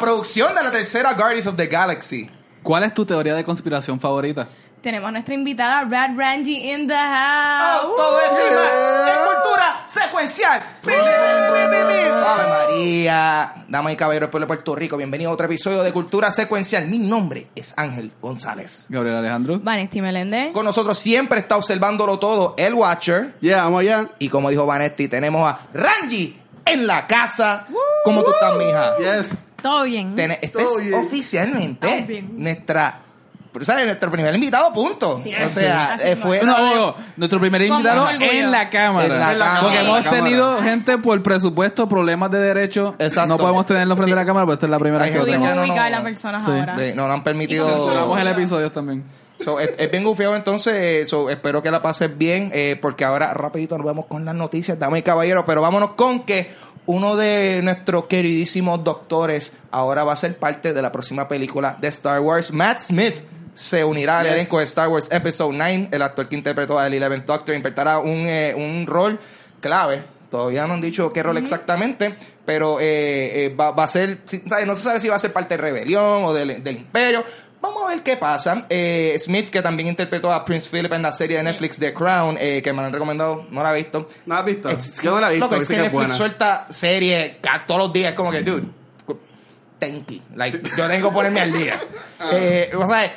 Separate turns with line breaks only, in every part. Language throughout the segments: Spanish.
producción de la tercera Guardians of the Galaxy.
¿Cuál es tu teoría de conspiración favorita?
Tenemos a nuestra invitada Rad Rangy in the house.
Oh, todo eso y más en cultura secuencial. Ave María, damas y caballeros del pueblo de Puerto Rico, bienvenido a otro episodio de Cultura Secuencial. Mi nombre es Ángel González.
Gabriel Alejandro.
Vanesti Meléndez.
Con nosotros siempre está observándolo todo el Watcher.
Yeah, vamos allá.
Y como dijo Vanetti, tenemos a Ranji en la casa. ¿Cómo tú estás, mija?
Yes.
Todo bien.
Ten- este
Todo
es
bien.
oficialmente
bien.
nuestra, ¿sabes? Nuestro primer invitado, punto.
Sí,
o sea, eh, fue
No, digo, nuestro primer invitado en la cámara.
En la cámara.
Porque
En
hemos
cámara.
tenido gente por presupuesto, problemas de derecho.
Exacto.
No podemos tenerlo frente
Sí.
a la cámara, pero esta es la primera
Hay
vez que tenemos.
no, no.
personas ahora.
de- no nos han permitido.
Censuramos el episodio también.
So, es, es bien gufiado entonces, eh, so, espero que la pases bien, eh, porque ahora rapidito nos vamos con las noticias, damas y caballeros, pero vámonos con que uno de nuestros queridísimos doctores ahora va a ser parte de la próxima película de Star Wars. Matt Smith se unirá al
Yes.
elenco de Star Wars Episode 9, el actor que interpretó al Eleventh Doctor interpretará un, eh, un rol clave. Todavía no han dicho qué rol exactamente, pero eh, eh, va, va a ser, no se sabe si va a ser parte de Rebelión o del, del Imperio. Vamos a ver qué pasa. Eh, Smith, que también interpretó a Prince Philip en la serie de Netflix The Crown, eh, que me la han recomendado, no la he visto.
¿No has visto?
Es-
Yo no la he visto,
Loco, es que Netflix
buena.
suelta series todos los días, como que, dude, tenki. Like, yo tengo que ponerme al día. eh, o sea,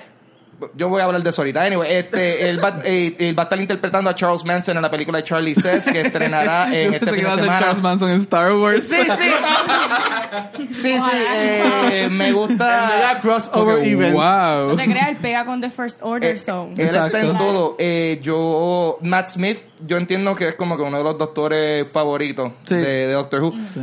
yo voy a hablar de eso ahorita. Anyway, este, él, va, eh, él va a estar interpretando a Charles Manson en la película de Charlie Says, que estrenará
Yo
en este
que
fin de
a ser
semana.
Charles Manson en Star Wars.
Sí, sí. sí, sí. eh, me gusta.
mega crossover
Porque,
event.
Wow.
No te creas, él pega con The First Order
Eh,
Zone.
él está en todo. Eh, yo, Matt Smith, yo entiendo que es como que uno de los doctores favoritos
Sí.
de, de Doctor Who.
Sí.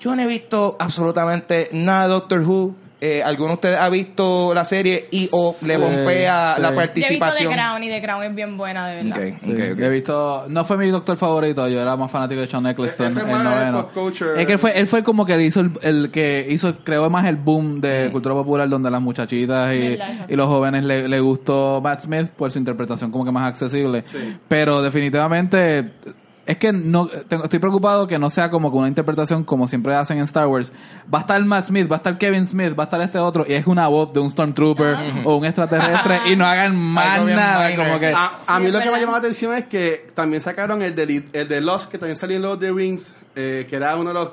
Yo no he visto absolutamente nada de Doctor Who. Eh, ¿Alguno de ustedes ha visto la serie y o le
sí.
la
Yo he visto
participación?
The Crown y The Crown es bien buena, de verdad.
Ok,
Sí,
ok, ok.
He visto, no fue mi doctor favorito, yo era más fanático de Sean Eccleston, el
más
noveno. Es que él fue, él fue como que hizo el, el que hizo, creó más el boom de cultura popular donde las muchachitas y los jóvenes le, le gustó Matt Smith por su interpretación como que más accesible. Pero definitivamente es que no tengo- estoy preocupado que no sea como una interpretación como siempre hacen en Star Wars. Va a estar Matt Smith, va a estar Kevin Smith, va a estar este otro y es una voz de un Stormtrooper o un extraterrestre y no hagan más nada como que.
A, a mí lo que me llamó la atención es que también sacaron el de, el de Lost, que también salió en Lord of the Rings, eh, que era uno de los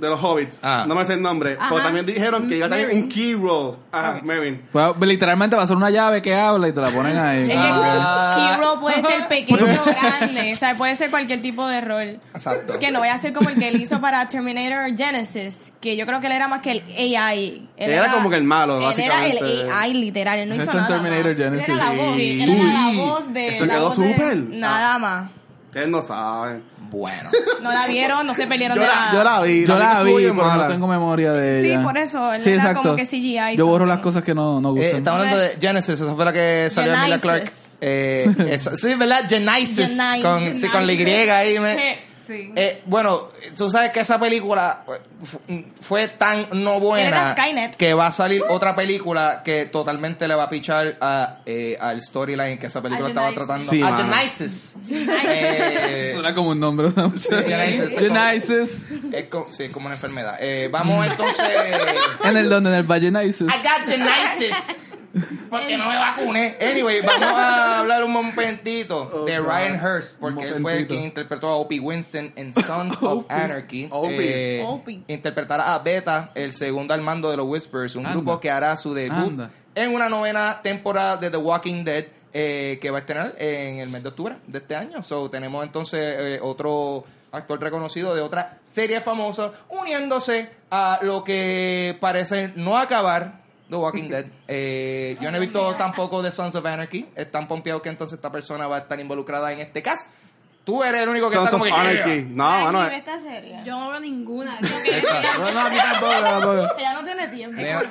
de los hobbits.
Ah.
No me sé el nombre.
Ajá.
Pero también dijeron que iba a tener un key role. Ajá, Merrin.
Pues, literalmente va a ser una llave que habla y te la ponen ahí.
Es que
Ah.
Key Role puede ser pequeño o grande, o sea, puede ser cualquier tipo de rol.
Exacto.
Que no voy a ser como el que él hizo para Terminator Genesis, que yo creo que él era más que el AI. Él
Era como que el malo,
Él
básicamente.
era el AI, literal, él no hizo nada
Terminator
más.
Genesis.
Él era la voz,
Sí.
él era la
Uy,
voz de...
eso quedó súper.
Nada más.
Ustedes no saben.
Bueno.
No la vieron, no se pelearon
Yo
de
la,
nada.
yo la vi.
Yo la vi, pero no tengo memoria de
Sí, por eso, él
Sí,
era
exacto.
como que CGI
Yo borro las cosas que no, no
Eh,
gustan.
estamos hablando de Genesis, esa fue la que salió de Emilia Clark.
Genesis.
Eh, esa- sí, ¿verdad? Genesis. Con, sí, con la Y
Genesis.
ahí. Me,
Sí.
Sí.
Eh, bueno, tú sabes que esa película fu- fue tan no buena que va a salir otra película que totalmente le va a pichar a, eh, al storyline que esa película
A
estaba
Genesis.
tratando.
Sí,
a. Genesis. Eh,
Suena como un nombre. ¿no?
Genesis.
Genesis.
es como, sí, es como una enfermedad. Eh, vamos entonces.
En el donde, en el Valle Genesis.
I got Genesis. Porque no me vacuné. Anyway, vamos a hablar un momentito
Oh,
de
God.
Ryan Hurst, porque él fue el quien interpretó a Opie Winston en Sons of Anarchy.
Opie.
Eh,
Opie.
interpretará a Beta, el segundo al mando de los Whispers, un
Anda.
grupo que hará su debut
Anda.
en una novena temporada de The Walking Dead. eh, que va a estrenar en el mes de octubre de este año. So, tenemos entonces eh, otro actor reconocido de otra serie famosa uniéndose a lo que parece no acabar The Walking Dead. Eh, yo no he visto tampoco The Sons of Anarchy. Están pompeados que entonces esta persona va a estar involucrada en este caso. Tú eres el único que
Sons
está
of
como que,
Anarchy. No,
Ay,
mano.
ni ve esta serie.
Yo no veo ninguna.
No, no, tampoco, tampoco.
Ella no tiene tiempo.
Ella,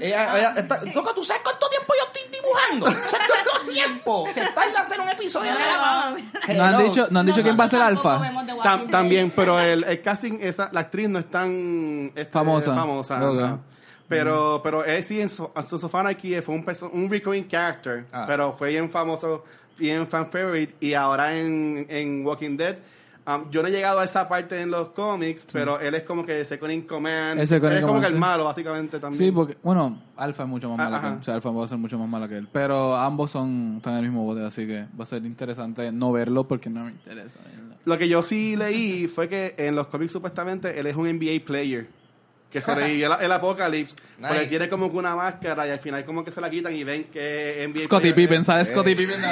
ella- ella está- Loco, ¿tú sabes cuánto tiempo yo estoy dibujando? ¿Tú ¿Sabes cuánto tiempo? Se tarda hacer un episodio de la...
No han dicho, no han dicho quién va a ser
Nosotros tampoco
Alfa.
vemos The Walking
Tam-
Dead.
también, pero el, el casting, esa, la actriz no es tan este,
Famosa.
famosa
Ok.
no. Pero, pero él sí en su, su Sofana aquí fue un, un recurring character,
Ah.
pero fue bien famoso, bien fan favorite, y ahora en, en Walking Dead Um, yo no he llegado a esa parte en los cómics, pero él es como que second in command. Él es como que el malo, básicamente, también.
Sí, porque, bueno, Alpha es mucho más
Ah,
mala que él. O sea, Alpha va a ser mucho más mala que él. Pero ambos son, están en el mismo bote, así que va a ser interesante no verlo porque no me interesa.
Lo que yo sí leí fue que en los cómics supuestamente él es un NBA player. Que sobrevivió el, el apocalipsis. Porque
Nice.
tiene como que una máscara y al final como que se la quitan y ven que NBA player.
Pippen, ¿sabes? Scottie Pippen.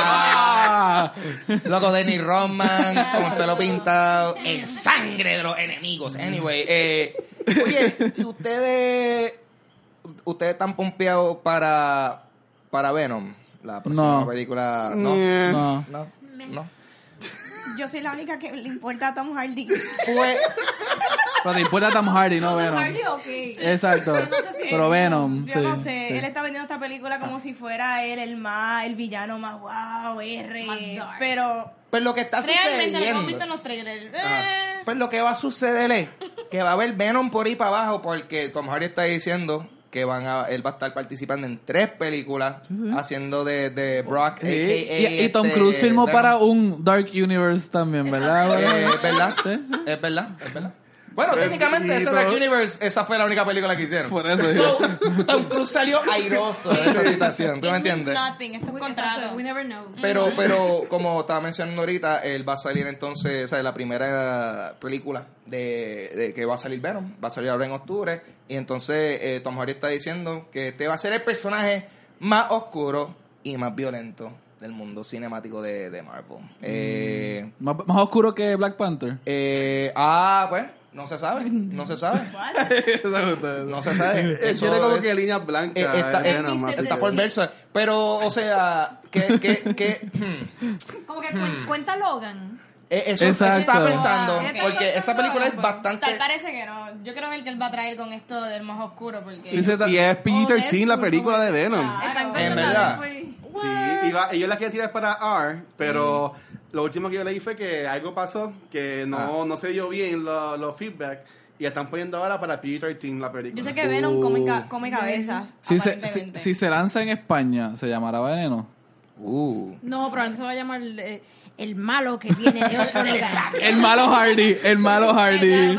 Ah,
Loco, Denny Rodman, con el pelo pintado, el sangre de los enemigos. Anyway, eh, oye, ¿y ustedes, ustedes están pompeados para, para Venom? La próxima
No.
película. No,
No.
no, no.
Yo soy la única que le importa a Tom Hardy.
Fue,
Pero te importa Tom Hardy, no
Tom
Venom.
Hardy, ok.
Exacto.
Pero no sé si-
Pero Venom,
Yo
sí.
no sé,
sí.
él está vendiendo esta película como si fuera él el más, el villano más wow, R. Pero
pues lo que está
realmente hemos visto en
sucediendo.
los trailers. eh,
Pues lo que va a suceder es que va a haber Venom por ahí para abajo porque Tom Hardy está diciendo que van a, él va a estar participando en tres películas haciendo de, de Brock,
Sí,
a.k.a.
y, y Tom
este,
Cruise filmó para un Dark Universe también, ¿verdad?
Eh, es verdad,
Sí.
es verdad, es verdad. Bueno,
Bendito.
técnicamente ese Dark Universe, esa fue la única película que hicieron.
Por eso,
So, Tom Cruise salió airoso de esa situación, ¿tú
it
me entiendes?
nothing, esto es
We-
contrato.
We never know.
Pero, pero como estaba mencionando ahorita, él va a salir entonces, o sea, la primera película de, de que va a salir Venom, va a salir ahora en octubre, y entonces eh, Tom Hardy está diciendo que este va a ser el personaje más oscuro y más violento del mundo cinemático de, de Marvel. Eh,
Más, más oscuro que Black Panther.
eh, ah, pues, no se sabe, no se sabe, no se sabe. Eso
tiene como
es-
que líneas blancas.
eh, está,
es
eh, está
que-
por verso, pero, o sea, que, que, que, hmm,
Como que cuen- cuenta Logan.
Eh, Eso, eso estaba pensando,
Ah,
porque esa película es bastante...
Tal parece que no. Yo creo que él va a traer con esto del más oscuro porque
Sí,
Y es PG-13 la película de Venom.
Claro. En
verdad.
Sí, y va- ellos la quieren tirar para R, pero lo último que yo leí fue que algo pasó, que no, no se dio bien los los feedback, y la están poniendo ahora para PG-13 la película.
yo sé que Venom come, ca- come cabezas.
Si se, si, se lanza en España, ¿se llamará Veneno?
Uh.
No, pero se va a llamar eh, el malo que viene de otro lugar.
El malo Hardy, el malo Hardy.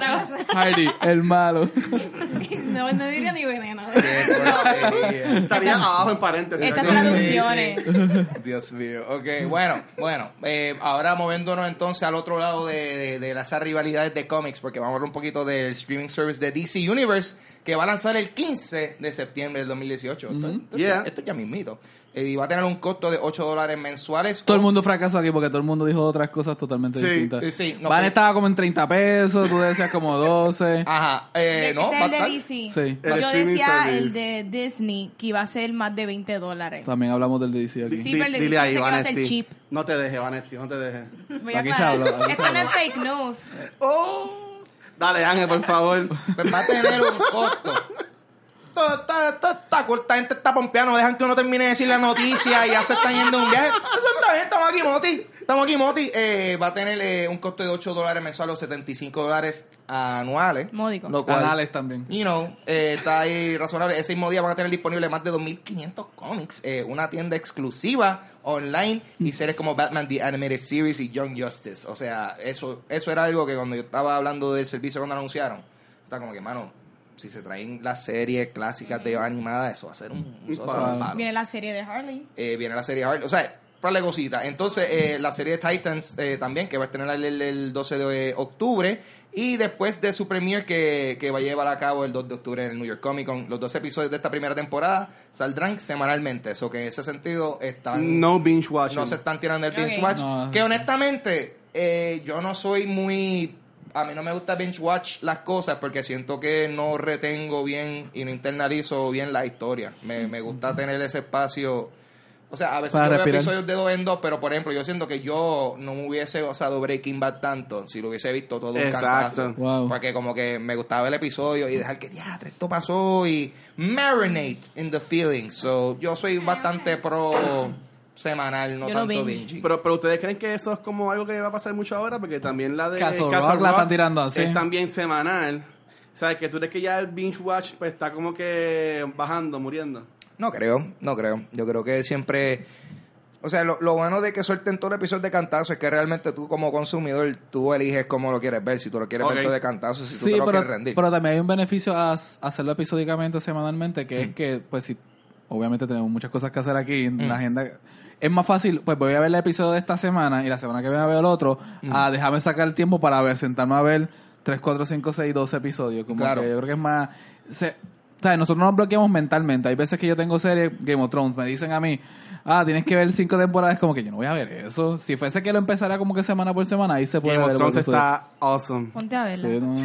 Hardy, el malo.
no, no diría ni veneno.
Estaría abajo en paréntesis.
Estas traducciones.
Dios mío. Ok, bueno, bueno. eh, ahora moviéndonos entonces al otro lado de, de, de las rivalidades de cómics, porque vamos a hablar un poquito del streaming service de DC Universe, que va a lanzar el 15 de septiembre del 2018. Esto, esto-
Yeah.
esto ya mismito. Eh, y va a tener un costo de 8 dólares mensuales.
Todo el mundo fracasó aquí porque todo el mundo dijo otras cosas totalmente
Sí,
distintas.
sí, sí, no
Van
fue-
estaba como en 30 pesos, tú decías como 12.
Ajá, eh, no,
este el de DC.
Sí.
El
Yo decía
service.
el de Disney que iba a ser más de 20 dólares.
También hablamos del DC aquí.
Sí, pero el de DC
ahí,
que va a ser cheap.
No te dejes, Vanetti, no te dejes.
Voy a
Aquí se habla,
Esto no es fake news.
Oh.
Dale, Ángel, por favor.
pues va a tener un costo. Todo está, todo está, esta gente está pompeando, dejan que uno termine de decir la noticia y ya se están yendo a un viaje. Eso está bien, estamos aquí, Moti. Estamos aquí, Moti. Eh, va a tener eh, un costo de 8 dólares mensuales o 75 dólares anuales.
Módico.
Lo cual,
Anales también.
you know, eh, está ahí razonable. Ese mismo día van a tener disponible más de 2.500 cómics, eh, una tienda exclusiva online y series como Batman The Animated Series y Young Justice. O sea, eso eso era algo que cuando yo estaba hablando del servicio cuando anunciaron, estaba como que, mano, si se traen las series clásicas de animadas, eso va a ser un, eso va a ser un
Claro.
palo.
Viene la serie de Harley.
Eh, viene la serie Harley. O sea, para cositas. Entonces, eh, la serie de Titans eh, también, que va a estrenar el, el 12 de octubre. Y después de su premiere que, que va a llevar a cabo el 2 de octubre en el New York Comic Con, los dos episodios de esta primera temporada saldrán semanalmente. Eso que en ese sentido están
No binge watching.
no se están tirando el binge watch.
No,
que honestamente, eh, yo no soy muy. A mí no me gusta binge watch las cosas porque siento que no retengo bien y no internalizo bien la historia. Me, me gusta tener ese espacio. O sea, a veces
Para
yo veo
respirar.
episodios de dos en dos, pero por ejemplo, yo siento que yo no me hubiese gozado Breaking Bad tanto si lo hubiese visto todo un
Exacto.
cantazo.
Wow.
Porque como que me gustaba el episodio y dejar que, ya, esto pasó y marinate in the feelings. So, yo soy bastante pro semanal, no
Yo no
tanto
binge.
binge.
Pero, pero ustedes creen que eso es como algo que va a pasar mucho ahora, porque también la de
Castle Rock la están tirando así.
es también semanal. O sea, que tú crees que ya el binge watch pues está como que bajando, muriendo.
No creo, no creo. Yo creo que siempre... O sea, lo, lo bueno de que suelten todo el episodio de cantazo es que realmente tú como consumidor, tú eliges cómo lo quieres ver. Si tú lo quieres ver todo de cantazo, si tú
Sí,
te lo
pero,
quieres rendir.
pero también hay un beneficio a hacerlo episódicamente, semanalmente, que es que, pues, si obviamente tenemos muchas cosas que hacer aquí en la agenda. Es más fácil, pues voy a ver el episodio de esta semana y la semana que viene veo el otro, a dejarme sacar el tiempo para ver, sentarme a ver 3, 4, 5, 6, 12 episodios. Como
Claro.
que yo creo que es más... Se, ¿sabes? Nosotros nos bloqueamos mentalmente. Hay veces que yo tengo series, Game of Thrones, me dicen a mí, ah, tienes que ver cinco temporadas, como que yo no voy a ver eso. Si fuese que lo empezara como que semana por semana, ahí se puede
Game
ver
of
el
Thrones está awesome.
Ponte a verla.
Sí, no.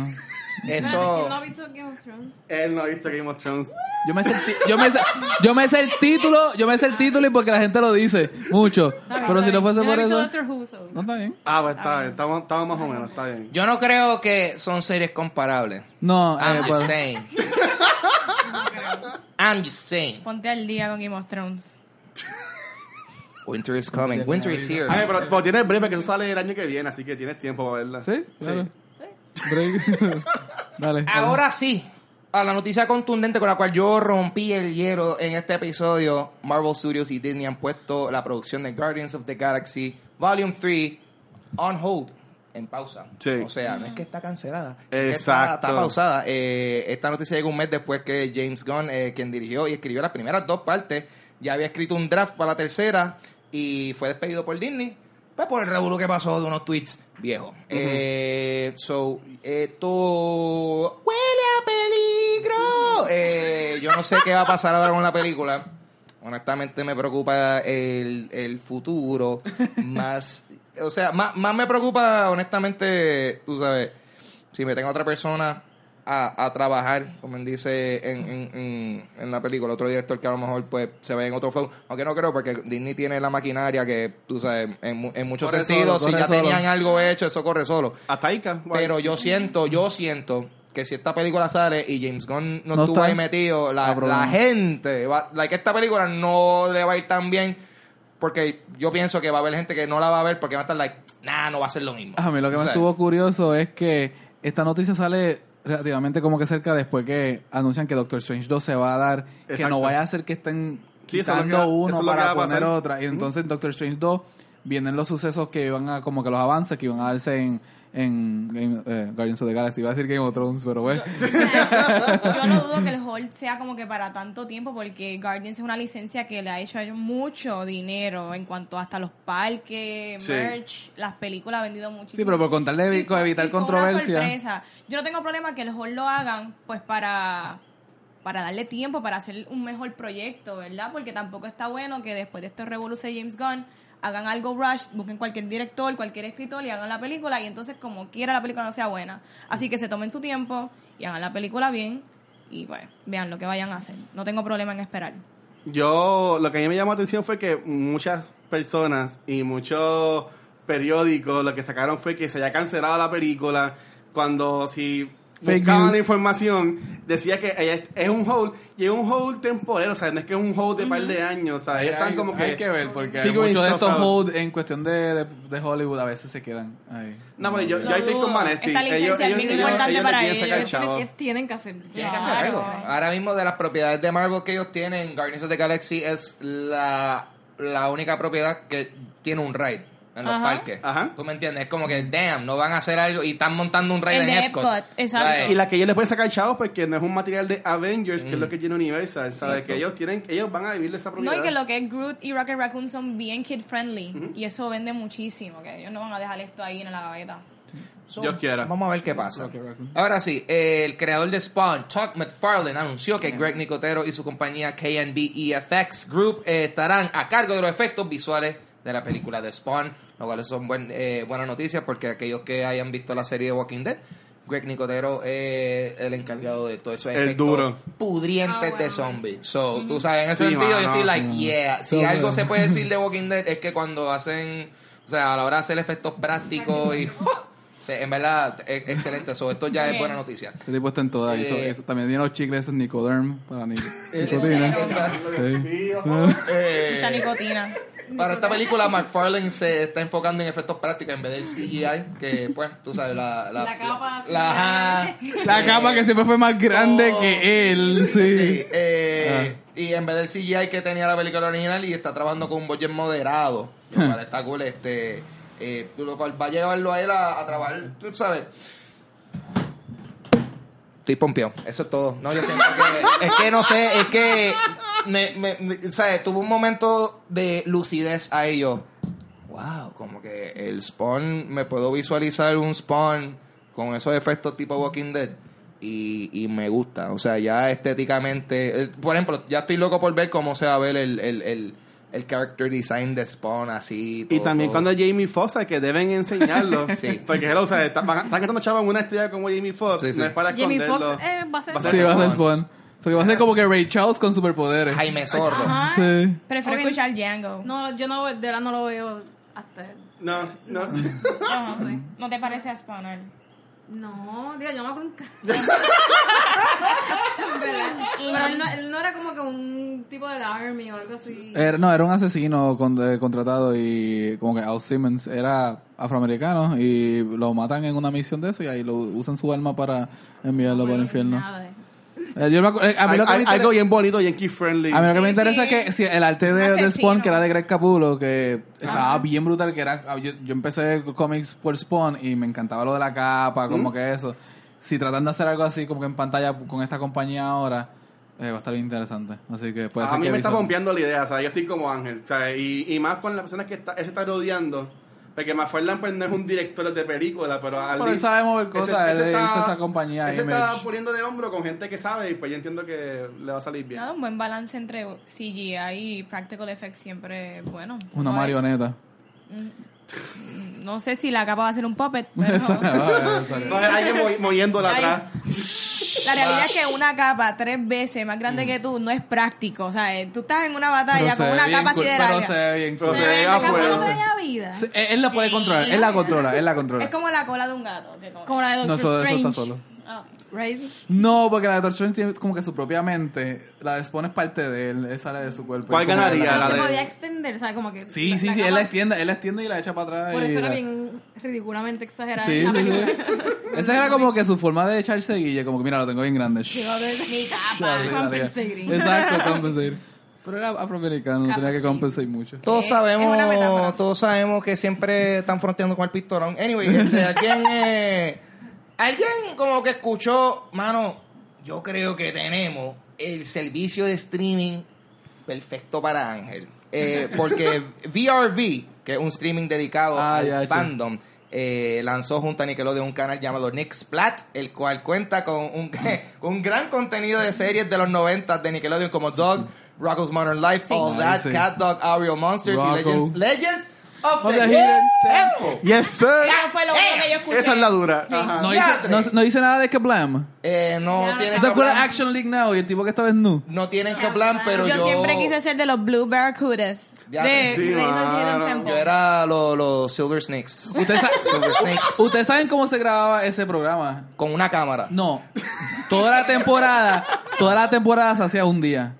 Eso...
¿No ha visto Game of Thrones?
Él no ha visto Game of Thrones.
Yo me sé el yo me sé, yo me sé el título, yo me sé el título y porque la gente lo dice mucho. Pero si no fuese
Yo
por
he visto
eso,
Doctor Who, so-
no está bien.
Ah, pues está bien. Estamos, estamos más o menos, está bien.
Yo no creo que son series comparables.
No,
I'm
eh,
just
pues,
saying. I'm just saying.
Ponte al día con Game of Thrones.
Winter is coming. Winter is here.
Ay, pero, pero tienes breve que eso sale el año que viene, así que tienes tiempo para verla.
¿Sí? Claro. Break. dale. dale.
Ahora sí, a la noticia contundente con la cual yo rompí el hielo en este episodio, Marvel Studios y Disney han puesto la producción de Guardians of the Galaxy Volume 3 on hold, en pausa.
Sí.
O sea, no es que está cancelada, es que está,
Exacto.
está pausada. Eh, esta noticia llegó un mes después que James Gunn, eh, quien dirigió y escribió las primeras dos partes, ya había escrito un draft para la tercera y fue despedido por Disney. Pues por el revuelo que pasó de unos tweets viejos. Eh, so, esto huele a peligro. Eh, yo no sé qué va a pasar ahora con la película. Honestamente me preocupa el, el futuro. más, o sea, más, más me preocupa, honestamente, tú sabes, si me tengo otra persona a, a trabajar, como él dice en, en, en, en la película, otro director que a lo mejor pues se ve en otro flow, aunque no creo porque Disney tiene la maquinaria que, tú sabes, en, mu- en muchos
Corre
sentidos,
solo,
si ya
solo.
tenían algo hecho, eso corre solo.
Hasta Ica.
Pero yo siento, yo siento que si esta película sale y James Gunn no,
No
estuvo ahí metido, la, la gente, va, like, esta película no le va a ir tan bien porque yo pienso que va a haber gente que no la va a ver porque va a estar like, nah, no va a ser lo mismo.
A mí lo que
O
me
sea,
estuvo curioso es que esta noticia sale relativamente como que cerca después que anuncian que Doctor Strange 2 se va a dar, que no vaya a ser que estén quitando uno
es
para poner otra. Y entonces en Doctor Strange 2 vienen los sucesos que iban a, como que los avances que iban a darse en, en, en, eh, Guardians of the Galaxy. Iba a decir Game of Thrones, pero bueno.
Yo no dudo que el hold sea como que para tanto tiempo porque Guardians es una licencia que le ha hecho a ellos mucho dinero en cuanto hasta los parques,
Sí.
merch, las películas ha vendido muchísimo.
Sí, pero por contarle
fue-
evitar
y una
controversia.
sorpresa. Yo no tengo problema que el hold lo hagan pues para para darle tiempo para hacer un mejor proyecto, ¿verdad? Porque tampoco está bueno que después de estos revoluciones de James Gunn hagan algo rush, busquen cualquier director, cualquier escritor y hagan la película y entonces como quiera la película no sea buena. Así que se tomen su tiempo y hagan la película bien y pues vean lo que vayan a hacer. No tengo problema en esperar.
Yo, lo que a mí me llamó la atención fue que muchas personas y muchos periódicos lo que sacaron fue que se haya cancelado la película cuando si buscaban
news.
la información decía que es, es un hold y es un hold temporero, o sea, no es que es un hold de par de años, o sea, ellos están como que
hay que ver, porque muchos de estos hold en cuestión de, de, de Hollywood a veces se quedan ahí.
No, pero yo, yo
Lo
ahí estoy con. Vanetti.
Esta licencia es bien importante
le
para
sacar
ellos.
Tienen, que hacer.
Tienen que hacer
Claro.
algo. Ahora mismo de las propiedades de Marvel que ellos tienen, Guardians of the Galaxy es la, la única propiedad que tiene un ride en los
Ajá.
parques.
Ajá.
¿Tú me entiendes? Es como que, damn, no van a hacer algo y están montando un ride
El
en
de
Epcot.
Epcot, exacto.
Y la que ellos les pueden sacar chavos porque no es un material de Avengers, que es
Mm.
lo que tiene Universal, ¿sabes?
Cierto.
Que ellos tienen, ellos van a vivir de esa
No,
propiedad.
y que lo que es Groot y Rocket Raccoon son bien kid friendly y eso vende muchísimo, que ellos no van a dejar esto ahí en la gaveta.
So,
Dios quiera.
Vamos a ver qué pasa. Ahora sí, el creador de Spawn, Todd McFarlane, anunció que Greg Nicotero y su compañía KNB EFX Group eh, estarán a cargo de los efectos visuales de la película de Spawn, lo cual son buen, eh, buenas noticias porque aquellos que hayan visto la serie de Walking Dead, Greg Nicotero es el encargado de todo eso
El duro.
pudrientes
Ah, bueno.
de zombies. So, tú sabes, en ese
Sí,
sentido yo estoy like, yeah. Si algo se puede decir de Walking Dead es que cuando hacen, o sea, a la hora de hacer efectos prácticos y... Sí, en verdad, es excelente. So, esto ya es buena noticia.
Ese tipo está en todas.
Eh,
eso- también tiene los chicles esos Nicoderm para ni nicotina.
Eh,
Mucha nicotina.
para esta película, McFarlane se está enfocando en efectos prácticos en vez del CGI, que pues, tú sabes, la... La,
La capa
la-
La capa que siempre fue más grande
Oh.
que él, sí.
Sí, eh, y en vez del CGI que tenía la película original y está trabajando con un budget moderado, lo cual está cool, este, eh, lo cual va a llevarlo a él a, a trabajar, tú sabes. Estoy pompeado, eso es todo. No, yo siento que, es que no sé, es que, me, me, ¿sabes? Tuve un momento de lucidez a ello. Wow, como que el spawn, me puedo visualizar un spawn con esos efectos tipo Walking Dead. Y, y me gusta, o sea, ya estéticamente, el- por ejemplo, ya estoy loco por ver cómo se va a ver el, el, el character design de Spawn así.
Y
todo-
también
todo.
cuando Jamie Foxx, que deben enseñarlo.
Sí.
Porque, hello, o sea, están están cantando chavos en una estrella como Jamie Foxx.
Sí, sí.
No es para
Jamie
esconderlo.
Foxx eh, va a ser...
Va a ser
Sí, va a ser
Spawn.
O sea, que va a ser como que Ray Charles con superpoderes.
Jaime.
Ajá.
Sí.
Prefiero
Ok.
escuchar Django.
No, yo no, de verdad no lo veo hasta...
No, no.
Ajá. ¿No te parece a Spawn?
No, digo, yo no me acuerdo un Pero él no, él no era como que un tipo del army o algo así.
Era, no, era un asesino con- eh, contratado y como que Al Simmons era afroamericano y lo matan en una misión de eso y ahí lo usan su alma para enviarlo para el infierno.
Nada
yo me acu- eh, a mí
Hay-
lo que me interesa-
algo bien bonito, Yankee friendly.
A mí lo que me interesa
sí.
es que si el arte de, Spawn, que era de Greg Capullo, que estaba bien brutal, que era yo, yo empecé cómics por Spawn y me encantaba lo de la capa, como que eso. Si tratan de hacer algo así como que en pantalla con esta compañía ahora, eh, va a estar bien interesante. Así que puede
a
ser
mí
que
me está pompeando la idea, o sea, yo estoy como Ángel, o sea, y, y más con las personas que está, él se está rodeando, porque McFarlane pues no es un director de película, pero al
Pero él sabe mover
ese-
cosas,
ese
él
está-
hizo esa compañía,
él se está poniendo de hombro con gente que sabe y pues yo entiendo que le va a salir bien.
Nada, un buen balance entre CGI y Practical Effects siempre es bueno.
Una
No,
marioneta.
No sé si la capa va a ser un puppet, pero
No, hay alguien movi- moviéndola
Ay.
atrás.
la realidad es que una capa tres veces más grande que tú no es práctico. O sea, eh, tú estás en una batalla
pero se
con
ve
una
bien
capa así
cool,
de
Pero se ve bien
Pero se ve
¿El campo
afuera.
tenía vida?
Él, él la puede controlar, él la controla, él la controla.
Es como la cola de un gato. que como-
Como la de
No,
Doctor
eso, eso
Strange.
está solo.
Ah.
Right?
No, porque la de Doctor Strange tiene como que su propia mente. La de Spawn es parte de él, él sale de su cuerpo.
¿Cuál ganaría?
la-
La
se
de-
podía extender, ¿sabes? Como que...
Sí,
la-
sí,
la
sí, él
capa-
la extiende, él la extiende y la echa para atrás.
Por eso era
la-
bien ridículamente exagerada.
Sí,
la
sí, sí. Esa era como que su forma de echarse guille, como que mira, lo tengo bien grande.
Mi.
Exacto, compensating. Pero era afroamericano, no tenía que
Capa, sí.
compensar mucho.
Todos sabemos, todos sabemos que siempre están fronteando con el pistolón. Anyway, este, alguien, eh, alguien como que escuchó, mano, yo creo que tenemos el servicio de streaming perfecto para Ángel. Eh, porque VRV, que es un streaming dedicado
Ah,
al
ya,
fandom, eh, lanzó junto a Nickelodeon un canal llamado Nick Splat, el cual cuenta con un, un gran contenido de series de los 90 de Nickelodeon como Dog, Rocko's Modern Life, All That,
sí.
Cat Dog, Ariel Monsters y Legends, Legends of
Of
the,
the
Hidden Temple.
Yes, sir.
Eso fue lo único que yo escuché.
Esa es la dura.
Sí.
Ajá.
No dice, no, no dice nada de Kablam.
Eh, no
Ya,
tienen
¿Te acuerdas Action League Now y el tipo que estaba en nu?
no tienen Kablam, pero yo,
yo, siempre quise ser de los Blue Barracudas.
Ya,
de
sí,
Legends of the Hidden. Temple.
yo era los los Silver Snakes.
¿Ustedes, sa-
Silver Snakes
¿Ustedes saben cómo se grababa ese programa?
con una cámara.
No. Toda la temporada, toda la temporada se hacía un día.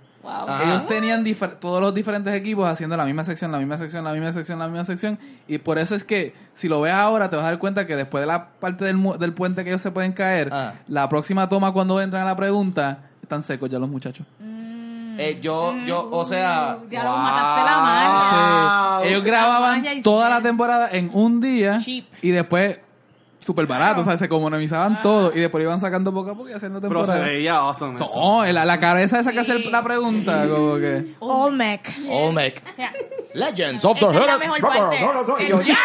Wow.
Ajá.
Ellos tenían todos los diferentes equipos haciendo la misma sección, la misma sección, la misma sección, la misma sección. Y por eso es que, si lo ves ahora, te vas a dar cuenta que después de la parte del, mu- del puente que ellos se pueden caer,
Ah.
la próxima toma cuando entran a la pregunta, están secos ya los muchachos.
Eh, yo, yo, o sea,
Diablo, mataste la.
Sí. Ellos grababan toda la temporada en un día
Cheap.
y después súper barato, o sea, se comunizaban todo y después iban sacando poco a poco y haciendo
Pero se
temporada.
veía awesome. eso.
No, la, la cabeza esa que hace el- la pregunta, como que...
Olmec.
Olmec.
Ya.
Legends of the
Esa es la mejor parte. El-
"Yes".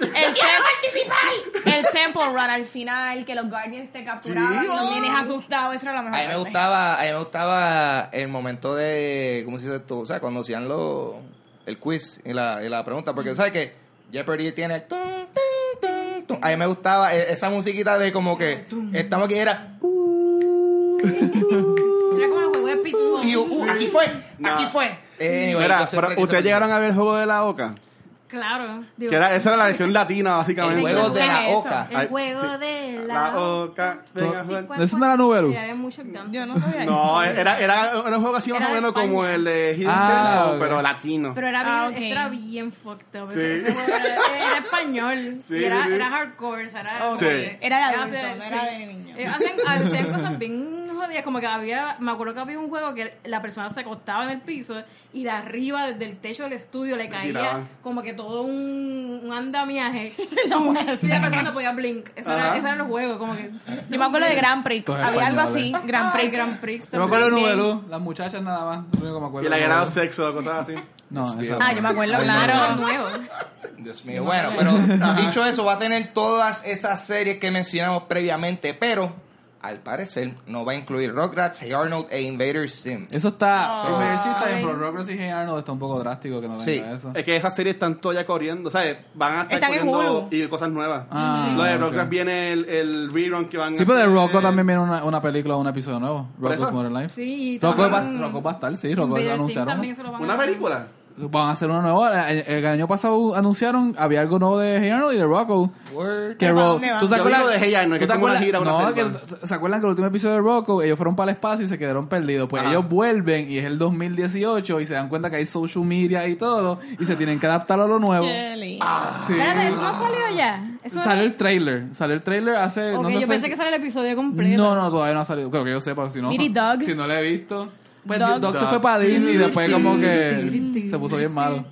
El, tem- el Temple Run al final, que los Guardians te capturaban
Sí,
los nenes asustados, eso era la mejor
A mí me
parte.
gustaba, a mí me gustaba el momento de, ¿cómo se dice esto? O sea, cuando hacían lo, el quiz y la, y la pregunta, porque sabes que Jeopardy tiene el tum, tum. A mí me gustaba e- esa musiquita de como que estamos aquí era
Era como el juego de Pitbull.
y uh, aquí fue, aquí fue. Anyway,
Mira, pero
quise
ustedes llegaron a ver el juego de la Oca.
Claro. Digo,
Que era, esa era la versión latina, básicamente.
el juego de
¿Qué
la
es eso?
oca.
El juego
sí.
de la...
La Oca. Venga,
Sí,
jugar.
¿cuál
¿Eso
fue?
no era Nubelu?
Sí, había muchos danzas.
Yo no sabía
No,
eso.
era, era, era un juego así más o menos como el de Hidden
Ah,
Temple,
ok.
pero latino.
Pero era bien,
Ah, ok.
ese era bien fucked up.
Sí.
Era, era español.
Sí,
era,
sí,
era hardcore. Era,
Ok.
Sí.
Era de adulto, no era de niño.
Ellos hacían, hacían cosas bien como que había, me acuerdo que había un juego que la persona se acostaba en el piso y de arriba, desde el techo del estudio, le caía
tiraban.
como que todo un, un andamiaje. y la persona no podía blink. Eso era, esos eran los juegos, como que...
Yo me acuerdo de Grand Prix. Había algo así. Grand Prix.
Grand Prix.
Yo me acuerdo de
También.
Nubelú, las muchachas nada más. lo único que me acuerdo
Y grado
Nubelú.
sexo, cosas así.
No, esa
Ah, yo me acuerdo, claro.
nuevo.
Dios mío. Bueno, pero dicho eso, va a tener todas esas series que mencionamos previamente, pero al parecer no va a incluir Rugrats, Hey Arnold e Invader Sim.
Eso está.
Oh.
Invader Sim está bien, pero Rugrats y Hey Arnold está un poco drástico que no
Sí.
venga eso.
Es que esas series están todavía corriendo, ¿sabes? Van a estar
Están en
corriendo y cosas nuevas.
Ah,
Lo de. Rugrats viene el, el rerun que van
Sí,
a
pero de. Rocco también viene una, una película o un episodio nuevo.
¿Por
Rocco's? Modern Life.
Sí,
Rocco va, Rocco va a estar, sí. Rocco anunciaron.
lo van a
¿Una película?
Van a hacer una nueva. El, el año pasado anunciaron, había algo nuevo de Hey Arnold y de Rocco.
Word.
Que
¿Para
Ro-
dónde va?
¿Tú te acuerdas?
de Hey Arnold, que
¿tú te
es como una
acuerdas-
gira, una
No, que ¿se acuerdan que el último episodio de Rocco ellos fueron para el espacio y se quedaron perdidos? Pues
Ajá.
ellos vuelven y es el 2018 y se dan cuenta que hay social media y todo y se tienen que adaptar a lo nuevo.
Qué lindo.
Sí.
Espérate, ¿eso no salió ya? Eso
Salió el trailer, salió el trailer hace
Ok,
no sé
yo
si-
pensé que sale el episodio completo.
No, no, todavía no ha salido. Creo que yo sepa, si no
Doug.
si no lo he visto. Pues
Doug.
Doug, se fue para Disney y después como que se puso bien malo.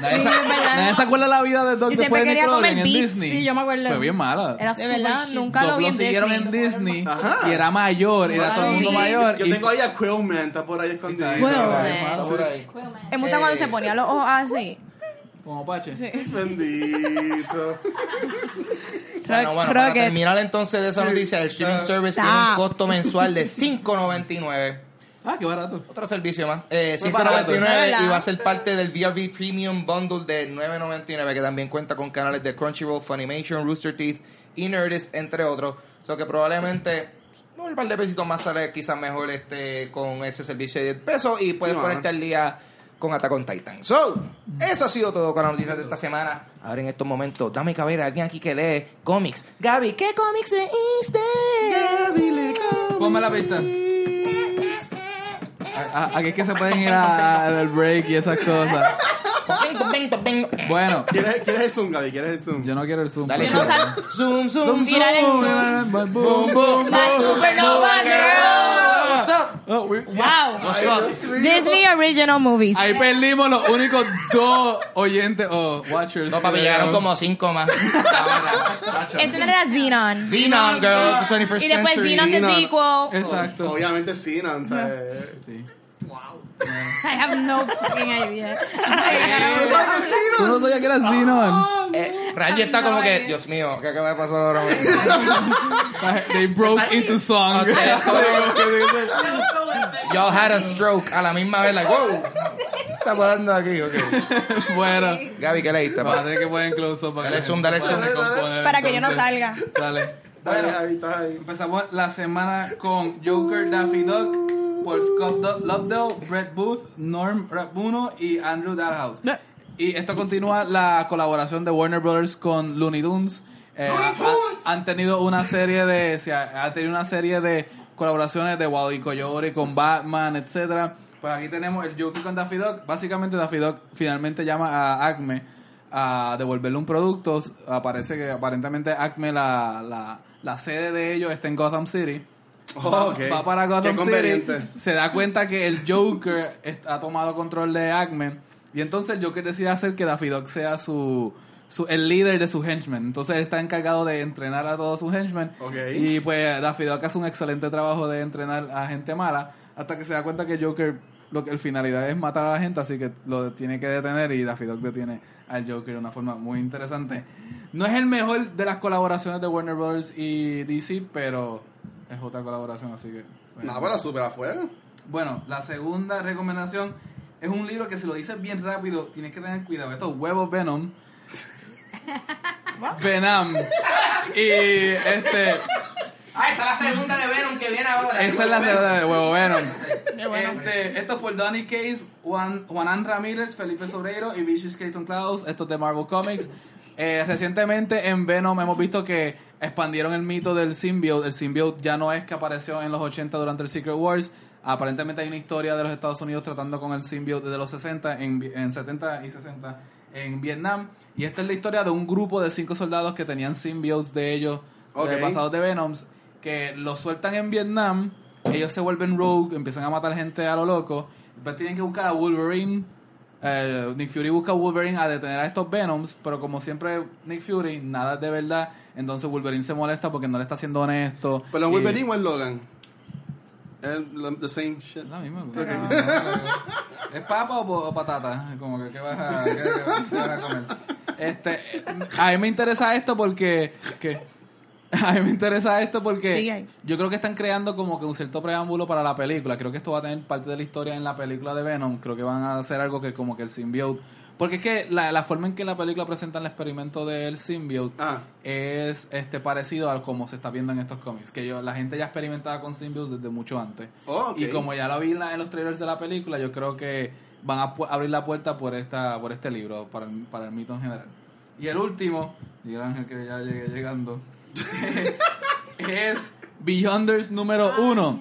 Nadie,
Sí, es verdad.
nadie se acuerda la vida de Doug
Y
después de
quería
Nickelodeon
comer
en. Disney.
Sí, yo me acuerdo.
Fue bien mala.
Era
De verdad, nunca lo vi
lo
en
siguieron
Disney.
en Disney
Ajá.
y era mayor, era todo el mundo mayor.
Yo tengo ahí a Quillman, está por ahí escondido.
Ahí.
Me gusta cuando se ponía los ojos así.
Como Pache.
Sí.
Bendito.
Bueno, bueno, para terminar entonces de esa noticia, el streaming service
Ah.
tiene un costo mensual de 5.99.
Ah, qué barato.
Otro servicio más. Eh,
barato.
5.99 y va a ser parte del VRV Premium Bundle de 9.99 que también cuenta con canales de Crunchyroll, Funimation, Rooster Teeth y Nerdist, entre otros. O sea que probablemente un par de pesitos más sale quizás mejor este con ese servicio de 10 pesos y puedes
Sí,
ponerte al día con Attack on Titan. So, eso ha sido todo con las noticias de esta semana. Ahora en estos momentos, dame cabera, alguien aquí que lee cómics. Gaby, ¿qué cómics leíste?
Ponme la pista. A- Aquí es que se pueden ir al break y esas cosas. Bueno,
¿Quieres, ¿Quieres el Zoom, Gaby? ¿Quieres el Zoom?
yo no quiero el zoom.
Dale zoom.
sal-
Zoom, zoom,
Mira el zoom.
Boom, boom, boom.
My Supernova Girl.
What's up?
Oh, we-
Wow.
What's up?
Disney Original Movies.
Ahí perdimos los únicos dos oyentes o watchers.
No, papi, llegaron como cinco más.
Ese no era Xenon.
Xenon, girl, the 21st
Y después
century.
Xenon The
Xenon.
Sequel.
Exacto.
Obviamente sí, ¿no? O
Sí.
I have no fucking idea.
Tú no sabías que era Xenon.
Eh, Randy está como que, Dios mío, ¿qué acaba de pasar ahora mismo?
They broke into song.
Ok, Y'all had a stroke a la misma vez, like, wow. ¿Qué está pasando aquí? Ok.
bueno,
Gaby, ¿qué leíste?
vamos a
pa?
tener que poner incluso para
Dale
que
zoom, dale zoom.
Para que yo no salga.
Dale.
Dale, ahí está ahí.
Empezamos la semana con Joker Daffy Duck por Scott Do- Lobdell, Brett Booth, Norm Rabuno y Andrew Dalhouse. Y esto continúa la colaboración de Warner Brothers con Looney Tunes. Eh, ha- han tenido una serie de se ha, ha tenido una serie de colaboraciones de Wally Coyote con Batman, etcétera. Pues aquí tenemos el Joker con Daffy Duck. Básicamente Daffy Duck finalmente llama a Acme a devolverle un producto. Aparece que aparentemente Acme la, la, la sede de ellos está en Gotham City.
Oh.
Va para Gotham City. Se da cuenta que el Joker ha tomado control de Acme. Y entonces el Joker decide hacer que Daffy Duck sea su, su el líder de sus henchmen. Entonces él está encargado de entrenar a todos sus henchmen. Y pues Daffy Duck hace un excelente trabajo de entrenar a gente mala. Hasta que se da cuenta que el Joker, lo que el finalidad es matar a la gente. Así que lo tiene que detener. Y Daffy Duck detiene al Joker de una forma muy interesante. No es el mejor de las colaboraciones de Warner Brothers y DC, pero es otra colaboración, así que... bueno.
No, pero súper afuera.
Bueno, la segunda recomendación es un libro que si lo dices bien rápido, tienes que tener cuidado. Estos huevos Venom. Venom. Y este...
Ah, esa es la segunda de Venom que viene ahora.
Esa es la segunda de huevo Venom. Este, esto es por Donny Case, Juan, Juanan Ramírez, Felipe Sobreiro y Vicious Keaton Klaus. Esto es de Marvel Comics. Eh, recientemente en Venom hemos visto que expandieron el mito del symbiote. El symbiote ya no es que apareció en los 80 durante el Secret Wars. Aparentemente hay una historia de los Estados Unidos tratando con el symbiote desde los 60, en, en 70 y 60 en Vietnam. Y esta es la historia de un grupo de cinco soldados que tenían symbiotes de ellos,
Ok.
eh, basados de Venoms, que los sueltan en Vietnam, ellos se vuelven rogue, empiezan a matar gente a lo loco, después tienen que buscar a Wolverine. Eh, Nick Fury busca a Wolverine a detener a estos Venoms, pero como siempre Nick Fury, nada es de verdad, entonces Wolverine se molesta porque no le está siendo honesto.
¿Pero en
y-
Wolverine o en Logan? Es lo- the same shit.
la misma. güey. ¿Es papa o, patata? Como que, ¿qué vas a, qué- qué- qué vas a comer? Este, a mí me interesa esto porque... que a mí me interesa esto porque yo creo que están creando como que un cierto preámbulo para la película. Creo que esto va a tener parte de la historia en la película de Venom. Creo que van a hacer algo que como que el symbiote... Porque es que la, la forma en que la película presenta el experimento del symbiote
Ah,
es este parecido a como se está viendo en estos cómics. Que yo, la gente ya experimentaba con symbiote desde mucho antes.
Oh.
Y como ya lo vi en, la- en los trailers de la película, yo creo que van a pu- abrir la puerta por esta por este libro, para el, para el mito en general. Y el último, digo Ángel que ya llegue llegando, es Beyonders número uno.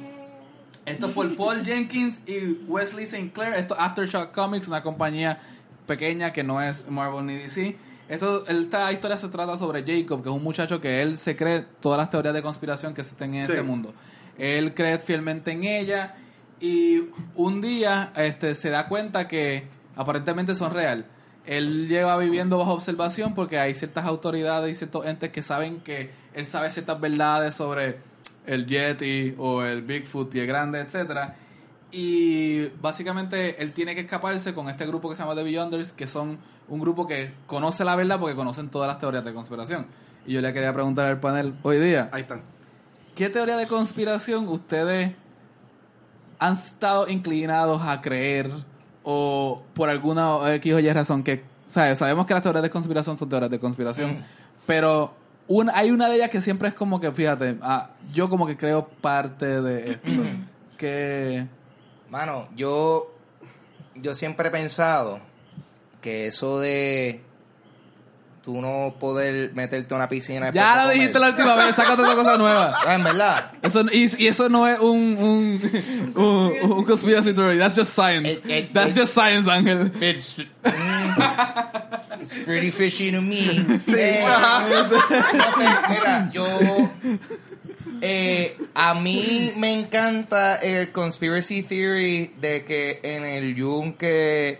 Esto por Paul Jenkins y Wesley St. Clair. Esto es Aftershock Comics, una compañía pequeña que no es Marvel ni DC. Esto, esta historia se trata sobre Jacob, que es un muchacho que él se cree todas las teorías de conspiración que existen en
Sí.
este mundo. Él cree fielmente en ella y un día este, se da cuenta que aparentemente son real. Él lleva viviendo bajo observación porque hay ciertas autoridades y ciertos entes que saben que él sabe ciertas verdades sobre el Yeti o el Bigfoot, pie grande, etcétera. Y básicamente él tiene que escaparse con este grupo que se llama The Beyonders, que son un grupo que conoce la verdad porque conocen todas las teorías de conspiración. Y yo le quería preguntar al panel hoy día,
ahí están.
¿qué teoría de conspiración ustedes han estado inclinados a creer o por alguna X o Y razón que, ¿sabes? Sabemos que las teorías de conspiración son teorías de conspiración, pero una, hay una de ellas que siempre es como que, fíjate, ah, yo como que creo parte de esto. que
Mano, yo, yo siempre he pensado que eso de tú no poder meterte a una piscina.
ya lo dijiste la última vez, sácate otra cosa nueva.
Ah, en verdad.
Eso, y, y eso no es un, un, un, un conspiracy theory, that's just science.
It- it-
that's
it-
just science, Ángel.
It's, mm, it's pretty fishy to me.
Sí,
Eh, sé, mira, yo. Eh, a mí me encanta el conspiracy theory de que en el yunque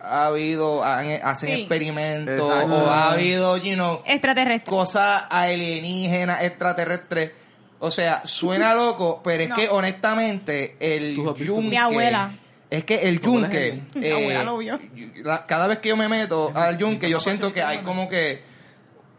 ha habido, han- hacen
Sí.
experimentos
Exacto.
o ha habido, you know,
Extraterrestre.
cosas alienígenas, extraterrestres. O sea, suena loco, pero es
No.
que honestamente el yunque...
Mi abuela.
Es que el
¿Tu abuela es
yunque...
Mi abuela lo vio.
la- cada vez que yo me meto al yunque, yo siento que hay como que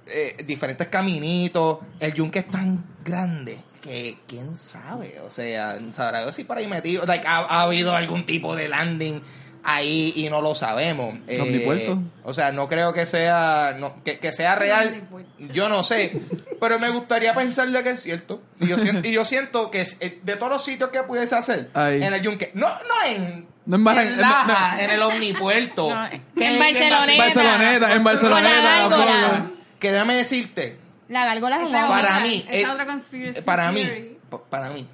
eh, diferentes caminitos. El yunque es tan grande que quién sabe. O sea, sabrá Dios si por ahí metido. Like, ha, ha habido algún tipo de landing ahí y no lo sabemos. Eh,
Omnipuerto.
o sea, no creo que sea no, que, que sea real. Yo no sé, pero me gustaría pensarle que es cierto. Y yo siento, y yo siento que es, eh, de todos los sitios que pudiese hacer
Ahí.
en el yunque, no, no en
No en Barran-
en Laja,
no, no.
en el omnipuerto.
En
que
Barceloneta.
Barceloneta, en Barceloneta.
La.
Que déjame decirte,
La gárgola es ojo.
para
otra-
mí,
esa
eh,
otra conspiracy
para mí, para mí,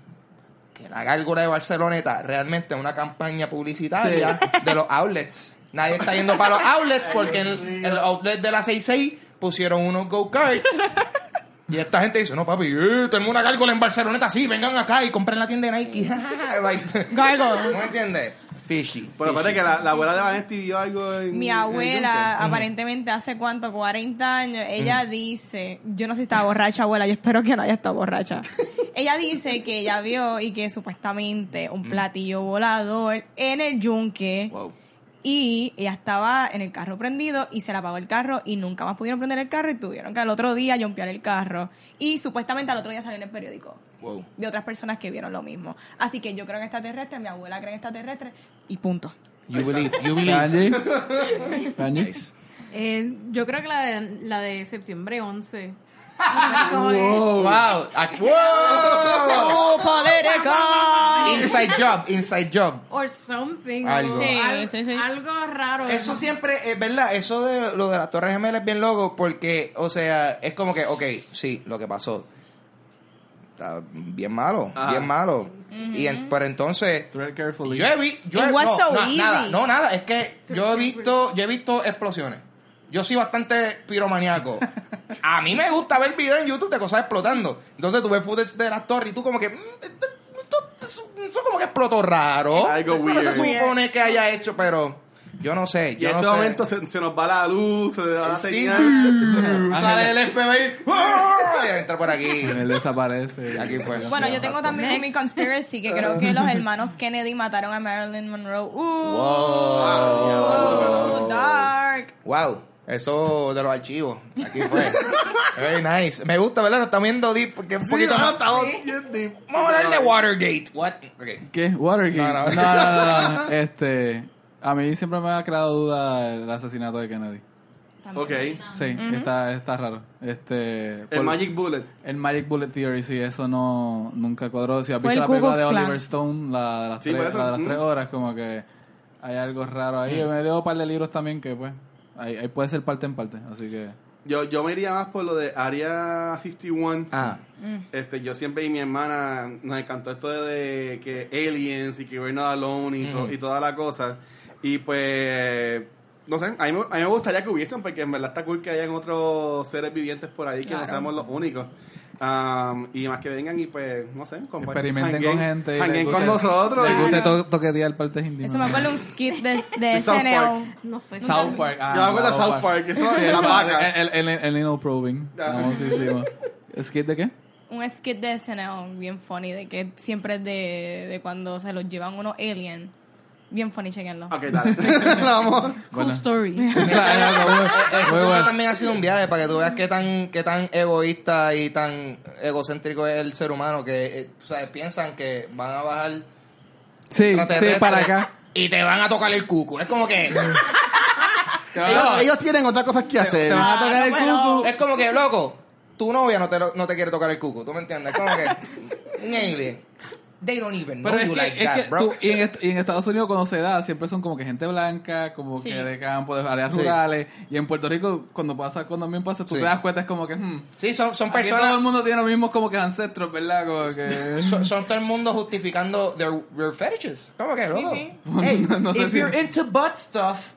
que la gárgola de Barceloneta realmente es una campaña publicitaria de los outlets. Nadie está yendo para los outlets porque en el outlet de la 66 pusieron unos go-karts. Y esta gente dice, no papi, eh, tenemos una gárgola en Barceloneta, sí, vengan acá y compren la tienda de Nike. Like,
Gárgola.
¿No entiendes? Fishy.
Pero aparte que la, la abuela de Vanesti vio algo en.
Mi
en el
abuela, aparentemente hace cuánto, 40 años, ella dice, yo no sé si estaba borracha, abuela, yo espero que no haya estado borracha. ella dice que ella vio y que supuestamente un platillo volador en el yunque
Wow.
y ella estaba en el carro prendido y se le apagó el carro y nunca más pudieron prender el carro y tuvieron que al otro día jumpear el carro y supuestamente al otro día salió en el periódico
Wow.
de otras personas que vieron lo mismo. Así que yo creo en extraterrestres, mi abuela cree en extraterrestres y punto.
You believe, you believe.
Kanye.
Eh, yo creo que la de, la de septiembre 11. Como que-
Wow. Wow. Inside job, inside job.
or something.
Algo.
o
Sí,
al-
sí, sí.
Algo raro.
Eso siempre es verdad, eso de lo de las Torres Gemelas es bien loco porque, o sea, es como que, ok, sí, lo que pasó. Está bien malo,
Ajá.
bien malo. Y en- pero entonces, yo he visto, yo he no,
so
nada, no, nada, es que yo he visto, yo he visto explosiones. Yo soy bastante piromaniaco. A mí me gusta ver videos en YouTube de cosas explotando. Entonces tú ves footage de las torres y tú como que... mm, Eso como que explotó raro.
Algo
Eso no se supone que haya hecho, pero... Yo no sé,
Y
yo
en
no
este
sé.
momento se, se nos va la luz, se va la
Sí.
señal.
Sale el FBI. ¡ah! Y entra por aquí.
Él desaparece.
Aquí pues.
Bueno, yo tengo también mi conspiracy, que creo que los hermanos Kennedy mataron a Marilyn Monroe. Uh,
Wow.
uh, dark.
Wow. Eso de los archivos. Aquí fue. Very nice. Me gusta, ¿verdad? Nos estamos viendo deep porque un
Sí,
poquito
no,
más.
estamos bien deep.
Vamos a hablar de Watergate. What? Okay.
¿Qué? Watergate.
No,
No,
no.
no, no, no. Este, a mí siempre me ha creado duda el asesinato de Kennedy.
Ok.
Sí, está, está raro. Este,
El
por-
Magic Bullet.
el Magic Bullet Theory, sí, eso no nunca cuadró. Si has
Fue
visto
el
la película de
Klan.
Oliver Stone, la de las,
Sí,
tres,
por eso,
la de las
mm.
tres horas, como que hay algo raro ahí. Me leo un par de libros también que, pues, ahí, ahí puede ser parte en parte. Así que,
Yo, yo me iría más por lo de Area 51.
Ah.
Este, yo siempre y mi hermana nos encantó esto de, de que aliens y que we're not alone y, to- y toda la cosa. Y pues, no sé, a mí, me- a mí me gustaría que hubiesen porque en verdad está cool que hayan otros seres vivientes por ahí que no
Claro.
seamos los únicos. Um, y más que vengan y pues, no sé,
experimenten con gente. les
con nosotros.
Les guste to- toquetear partes íntimas.
Eso me acuerdo un skit de, de SNL.
No sé.
South Park. Ah,
Yo me acuerdo de South Park, eso
Sí,
es la
el-
vaca.
El, el, el, el anal probing.
Ah.
famosísimo. ¿Skit de qué?
Un skit de SNL bien funny, de que siempre es de, de cuando se los llevan unos aliens. Bien funny, chequenlo.
Ok, dale. Vamos.
Cool story.
Eso también ha sido un viaje para que tú veas qué tan, qué tan egoísta y tan egocéntrico es el ser humano que eh, o sea, piensan que van a bajar
Sí, sí, para acá.
y te van a tocar el cuco. Es como que
Ellos, ellos tienen otras cosas que hacer.
Te van a tocar el
bueno.
cucu.
es como que loco, tu novia no te no te quiere tocar el cuco, ¿tú me entiendes? Es como que un. They don't even know
Pero es
you
que,
like that, bro.
y, en, est- y en Estados Unidos cuando se da siempre son como que gente blanca, como
Sí.
que de campo, de áreas
Sí.
rurales. Y en Puerto Rico cuando pasa, cuando también pasa, tú
Sí.
te das cuenta es como que, hmm,
Sí, son, son
aquí todo el
personas
mundo tiene los mismos como que ancestros, ¿verdad? Como que...
son, son todo el mundo justificando their, their fetishes. ¿Cómo que, loco?
sí.
Hey,
No sé
if
si-
you're into butt stuff,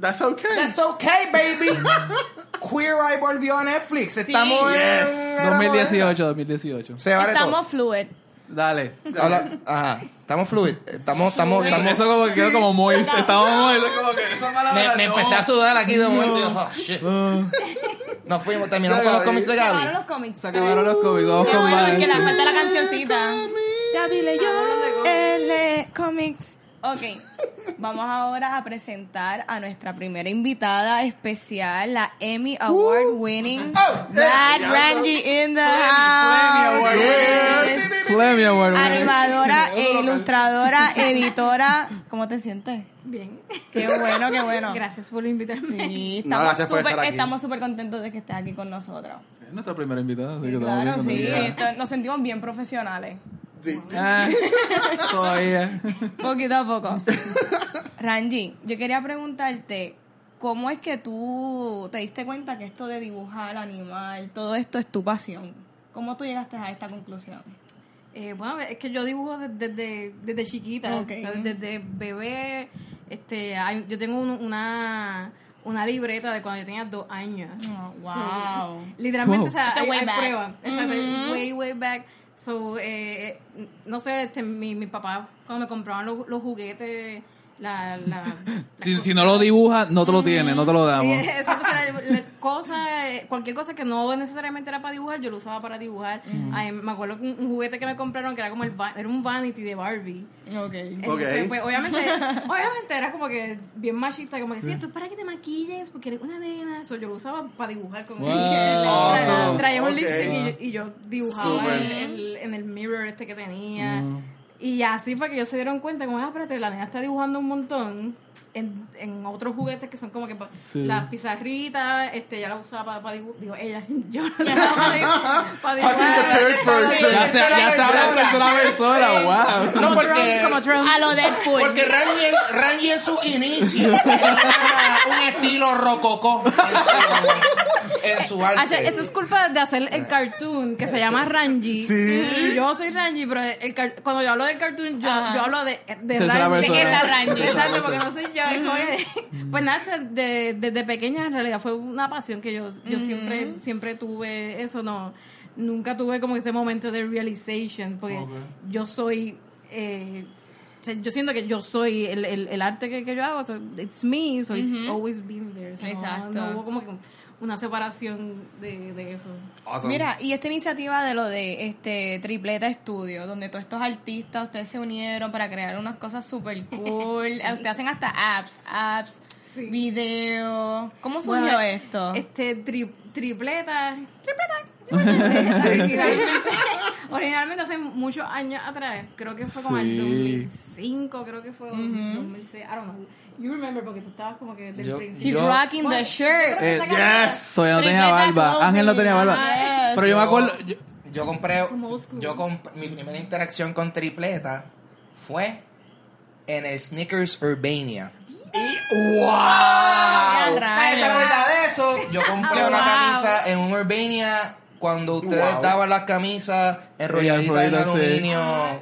That's okay.
that's okay, baby. Queer Eye volvió a Netflix. Estamos en...
2018, 2018.
Se vale
Estamos
todo.
fluid.
Dale.
Habla- Ajá. Estamos fluid. Estamos, estamos, estamos...
Eso como que quedó como moist. Estamos es como que esa palabra
Me, me
no.
empecé a sudar aquí de momento. y yo, oh, shit. Nos fuimos, terminamos con los cómics de
Se acabaron
Gaby.
los cómics.
Se acabaron los cómics. Vamos con más.
que le falta la cancioncita. Ya dile yo. L Comics. Ok, vamos ahora a presentar a nuestra primera invitada especial, la Emmy Award winning
Oh,
Bad
yeah.
Rangy in the
Award
house.
Yes.
Flemmy Award. winner.
Animadora e ilustradora, editora. ¿Cómo te sientes?
Bien.
Qué bueno, qué bueno.
Gracias por invitarme.
Sí,
No,
estamos
gracias por
súper
estar aquí.
estamos súper contentos de que estés aquí con nosotros.
Es nuestra primera invitada, así que estamos
Claro, sí, esto- nos sentimos bien profesionales.
Sí.
Ah, todavía.
Poquito a poco. Ranji, yo quería preguntarte, ¿cómo es que tú te diste cuenta que esto de dibujar, animal, todo esto es tu pasión? ¿Cómo tú llegaste a esta conclusión?
Eh, bueno, es que yo dibujo de- desde, desde chiquita, desde bebé. Este, hay- yo tengo un- una, una libreta de cuando yo tenía dos años.
Oh, wow.
So, literalmente,
Wow.
o sea, hay,
way
hay
back.
pruebas. Exacto,
Ujú.
way, way back. So, eh, no sé, este, mi, mi papá, cuando me compraban los, los juguetes, la, la,
Si, si no lo dibujas, no te lo tienes, no te lo damos.
Sí, exacto, o sea, la- la cosa, cualquier cosa que no necesariamente era para dibujar, yo lo usaba para dibujar. Ay, me acuerdo que un, un juguete que me compraron que era como el va- era un vanity de Barbie. Entonces, pues, obviamente, obviamente era como que bien machista, como que sí, esto es para que te maquilles porque eres una nena. So, yo lo usaba para dibujar con
Wow.
Awesome.
Traía un
Ok.
lipstick y yo, y yo dibujaba en el, en el mirror este que tenía.
Mm.
Y así fue que ellos se dieron cuenta, como, ah, espérate, la nena está dibujando un montón en, en otros juguetes que son como que pa-
Sí.
las pizarritas, este, ella la usaba para dibujar, digo, ella, yo la usaba para dibujar.
Fucking the third person.
Ya se, ya habla tercera persona, wow.
No, porque...
como Trump.
A lo Deadpool.
Porque Randy, en- Randy en su inicio un estilo rococó. Su.
Eso es culpa de hacer el cartoon que se llama Ranji.
Sí.
Y yo soy Ranji, pero el car- cuando yo hablo del cartoon, yo, yo hablo de, de Ranji.
persona.
¿De qué es la
Ranji?
Exacto, porque no soy yo. pues nada, este, de- desde pequeña en realidad fue una pasión que yo, yo siempre, siempre tuve eso, no. Nunca tuve como ese momento de realization, porque yo soy. Eh, yo siento que yo soy el, el, el arte que, que yo hago, so it's me, so it's always been there. O sea, no-
Exacto.
No, hubo como que una separación de, de eso.
Awesome.
Mira, y esta iniciativa de lo de este Tripleta Estudio, donde todos estos artistas, ustedes se unieron para crear unas cosas súper cool. Eh, Ustedes hacen hasta apps, apps,
Sí.
video. ¿Cómo surgió
Bueno,
esto?
Este, tri- tripleta. Tripleta. originalmente, hace muchos años atrás, creo que fue como el
Sí.
2005, creo que fue 2006, I don't know. You remember porque tú estabas como que del principio.
He's rocking the shirt.
Eh,
Yes.
Todavía no tenía barba. Ángel no tenía barba.
Yes.
Pero yo me acuerdo. yo-
Yo compré, yo comp- mi primera interacción con tripleta fue en el Snickers Urbania. ¿Nadie se
rayos.
acuerda de eso? Yo compré una
wow.
camisa en un Urbania cuando ustedes
Wow.
daban las camisas enrolladitas en
sí.
aluminio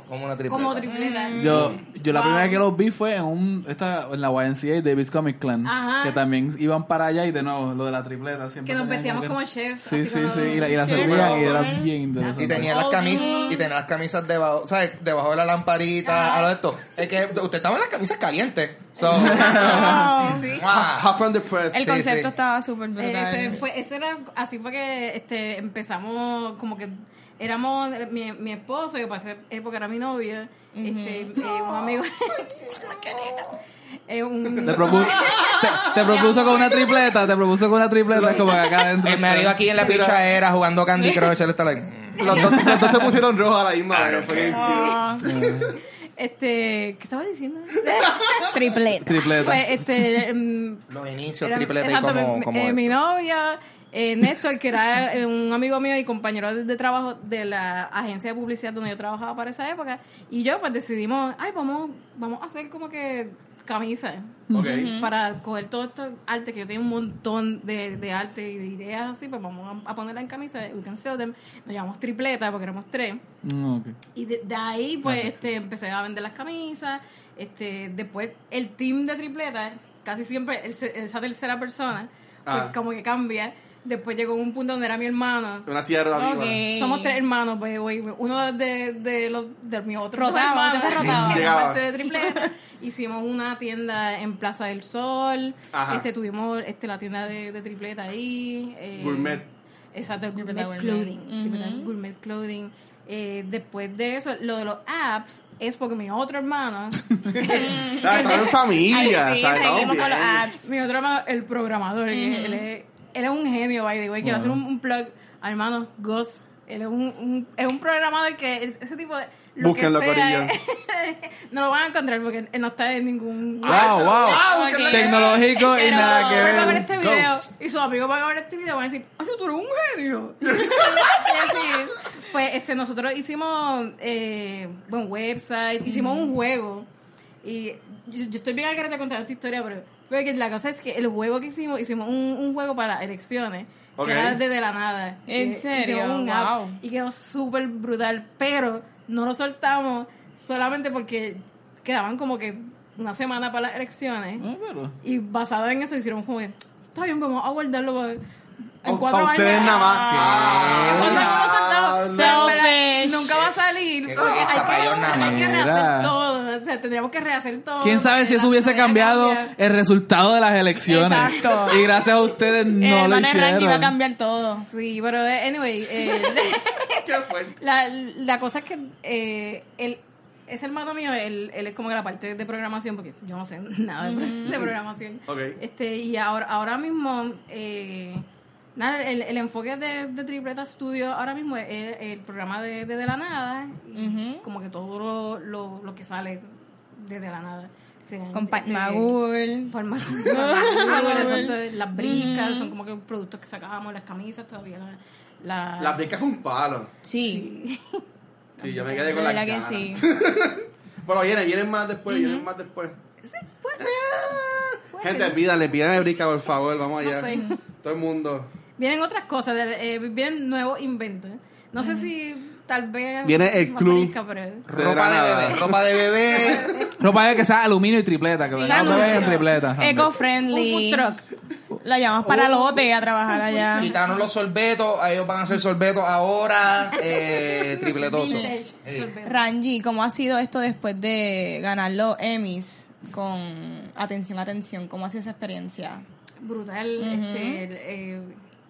como una tripleta.
Como tripleta.
Yo, yo la
Wow.
primera vez que los vi fue en un esta, en la YNCA Davis Comic Clan
Ajá.
que también iban para allá y de nuevo lo de la tripleta siempre
Que nos vestíamos
que-
como chefs,
sí
así
sí sí y la, y la
Sí,
servían y era bien interesante
Y tenía las camisas y tenía las camisas debajo, ¿sabes? Debajo de la lamparita,
Ah.
a lo de esto. Es que usted estaba en las camisas calientes. So,
Sí.
¡mua!
Hot from the press.
El
Sí,
concepto
sí.
estaba súper brutal.
Ese, fue, ese era, así fue que este, empezamos como que éramos mi, mi esposo, que esa época era mi novio, este, eh, un amigo. eh, un-
te, propu- te, te propuso con una tripleta te propuso con una tripleta como que acá adentro
El marido aquí en la pichadera jugando Candy Crush, él está like, mm.
Los dos, los dos se pusieron rojos a la misma vez.
Ah,
este, ¿qué estaba diciendo?
tripleta.
tripleta
pues este mm,
los inicios
Era-
tripleta y
exacto,
como,
mi,
como
eh, mi novia, eh, Néstor, que era eh, un amigo mío y compañero de, de trabajo de la agencia de publicidad donde yo trabajaba para esa época, y yo pues decidimos, ay, vamos, vamos a hacer como que camisas para coger todo esto arte, que yo tengo un montón de, de arte y de ideas así, pues vamos a, a ponerla en camisa, we can sell them. nos llamamos tripleta porque éramos tres.
Mm.
Y de, de ahí, pues, este, empecé a vender las camisas. Este, después, el team de tripleta, casi siempre el esa tercera persona, pues,
Ah.
como que cambia. Después llegó un punto donde era mi hermano.
Una silla relativa.
Ok.
Somos tres hermanos, pues, güey. Uno de, de los de mis otros dos
Rotaba,
parte de tripleta. Hicimos una tienda en Plaza del Sol.
Ajá.
Este, tuvimos este, la tienda de, de tripleta ahí. eh,
Gourmet.
Exacto, Gourmet
Gourmet.
Clothing. Gourmet Clothing. Eh, después de eso, lo de los apps es porque mi otro hermano,
Estamos en familia.
Ay, sí,
¿sabes?
Seguimos con los apps.
mi otro hermano, el programador, él, es, él es un genio, by the way. Quiero hacer un, un plug hermano Gus. Él es un, un- es un programador que ese tipo de. Lo que sea,
corillo.
no lo van a encontrar porque él no está en ningún.
wow wow tecnológico y nada que
Él va a ver
ver
este video
Ghost.
y sus amigos van a ver este video y van a decir, ¡ay, tú eres un genio! y así, pues este, nosotros hicimos eh, buen website, hicimos un juego y yo, yo estoy bien a contar esta historia, pero fue que la cosa es que el juego que hicimos, hicimos un, un juego para las elecciones.
Ok.
Que era desde la nada.
¿En
Que
serio?
hicimos un app
Wow.
y quedó súper brutal, pero no lo soltamos solamente porque quedaban como que una semana para las elecciones.
Ah, pero-
Y basado en eso hicieron como que, está bien, vamos a guardarlo para, en cuatro años.
ustedes nada más.
Nunca va a salir porque hay que, rehacer todo. O sea, tendríamos que rehacer todo.
quién sabe si eso hubiese cambiado el resultado de las elecciones
Exacto.
y gracias a ustedes
el
no lo
Randy iba a
hicieron
cambiar todo.
Sí, pero eh, anyway, eh,
Qué fuerte.
la, la cosa es que eh, él, ese hermano mío, él, él es como que la parte de programación, porque yo no sé nada de, pro- de programación.
Ok.
Este, y ahora, ahora mismo, eh, nada, el, el enfoque de, de Tripleta Studio ahora mismo es el, el programa de, de, De la Nada, y como que todo lo, lo, lo que sale de De la Nada. Serían,
Con Pat
este,
Magul.
por más- por más- exacto, las bricas son como que productos que sacábamos, las camisas todavía. La, la-
La pica fue un palo.
Sí,
Sí, yo me quedé con la
verdad que sí.
Pero vienen, vienen más después, vienen más después.
Sí. Puede
Gente,
ser.
pídanle, pídanle brica, por favor, vamos allá.
sé.
Todo el mundo.
Vienen otras cosas, de- eh, vienen nuevos inventos. No sé si tal vez...
Viene el club.
Ropa de bebé, ropa de bebé.
Ropa de que sea aluminio y tripleta, que vengan los bebés en tripleta.
Eco-friendly.
food truck.
La llamas para lote a trabajar allá.
Quitaron los sorbetos, ellos van a hacer sorbetos ahora, eh, tripletoso. Sí.
Ranji, ¿cómo ha sido esto después de ganar los Emmys con Atención, Atención? ¿Cómo ha sido esa experiencia?
brutal. este, eh,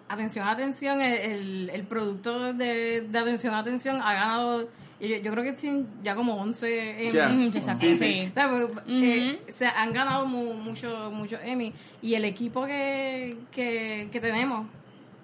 atención, atención, el, el, el producto de, de atención, atención ha ganado, yo, yo creo que tienen ya como 11 Emmy.
Ya.
Ujú, exacto,
Sí,
sí.
sí.
O sea, pues, eh, se han ganado mu- mucho, mucho Emmy y el equipo que, que, que tenemos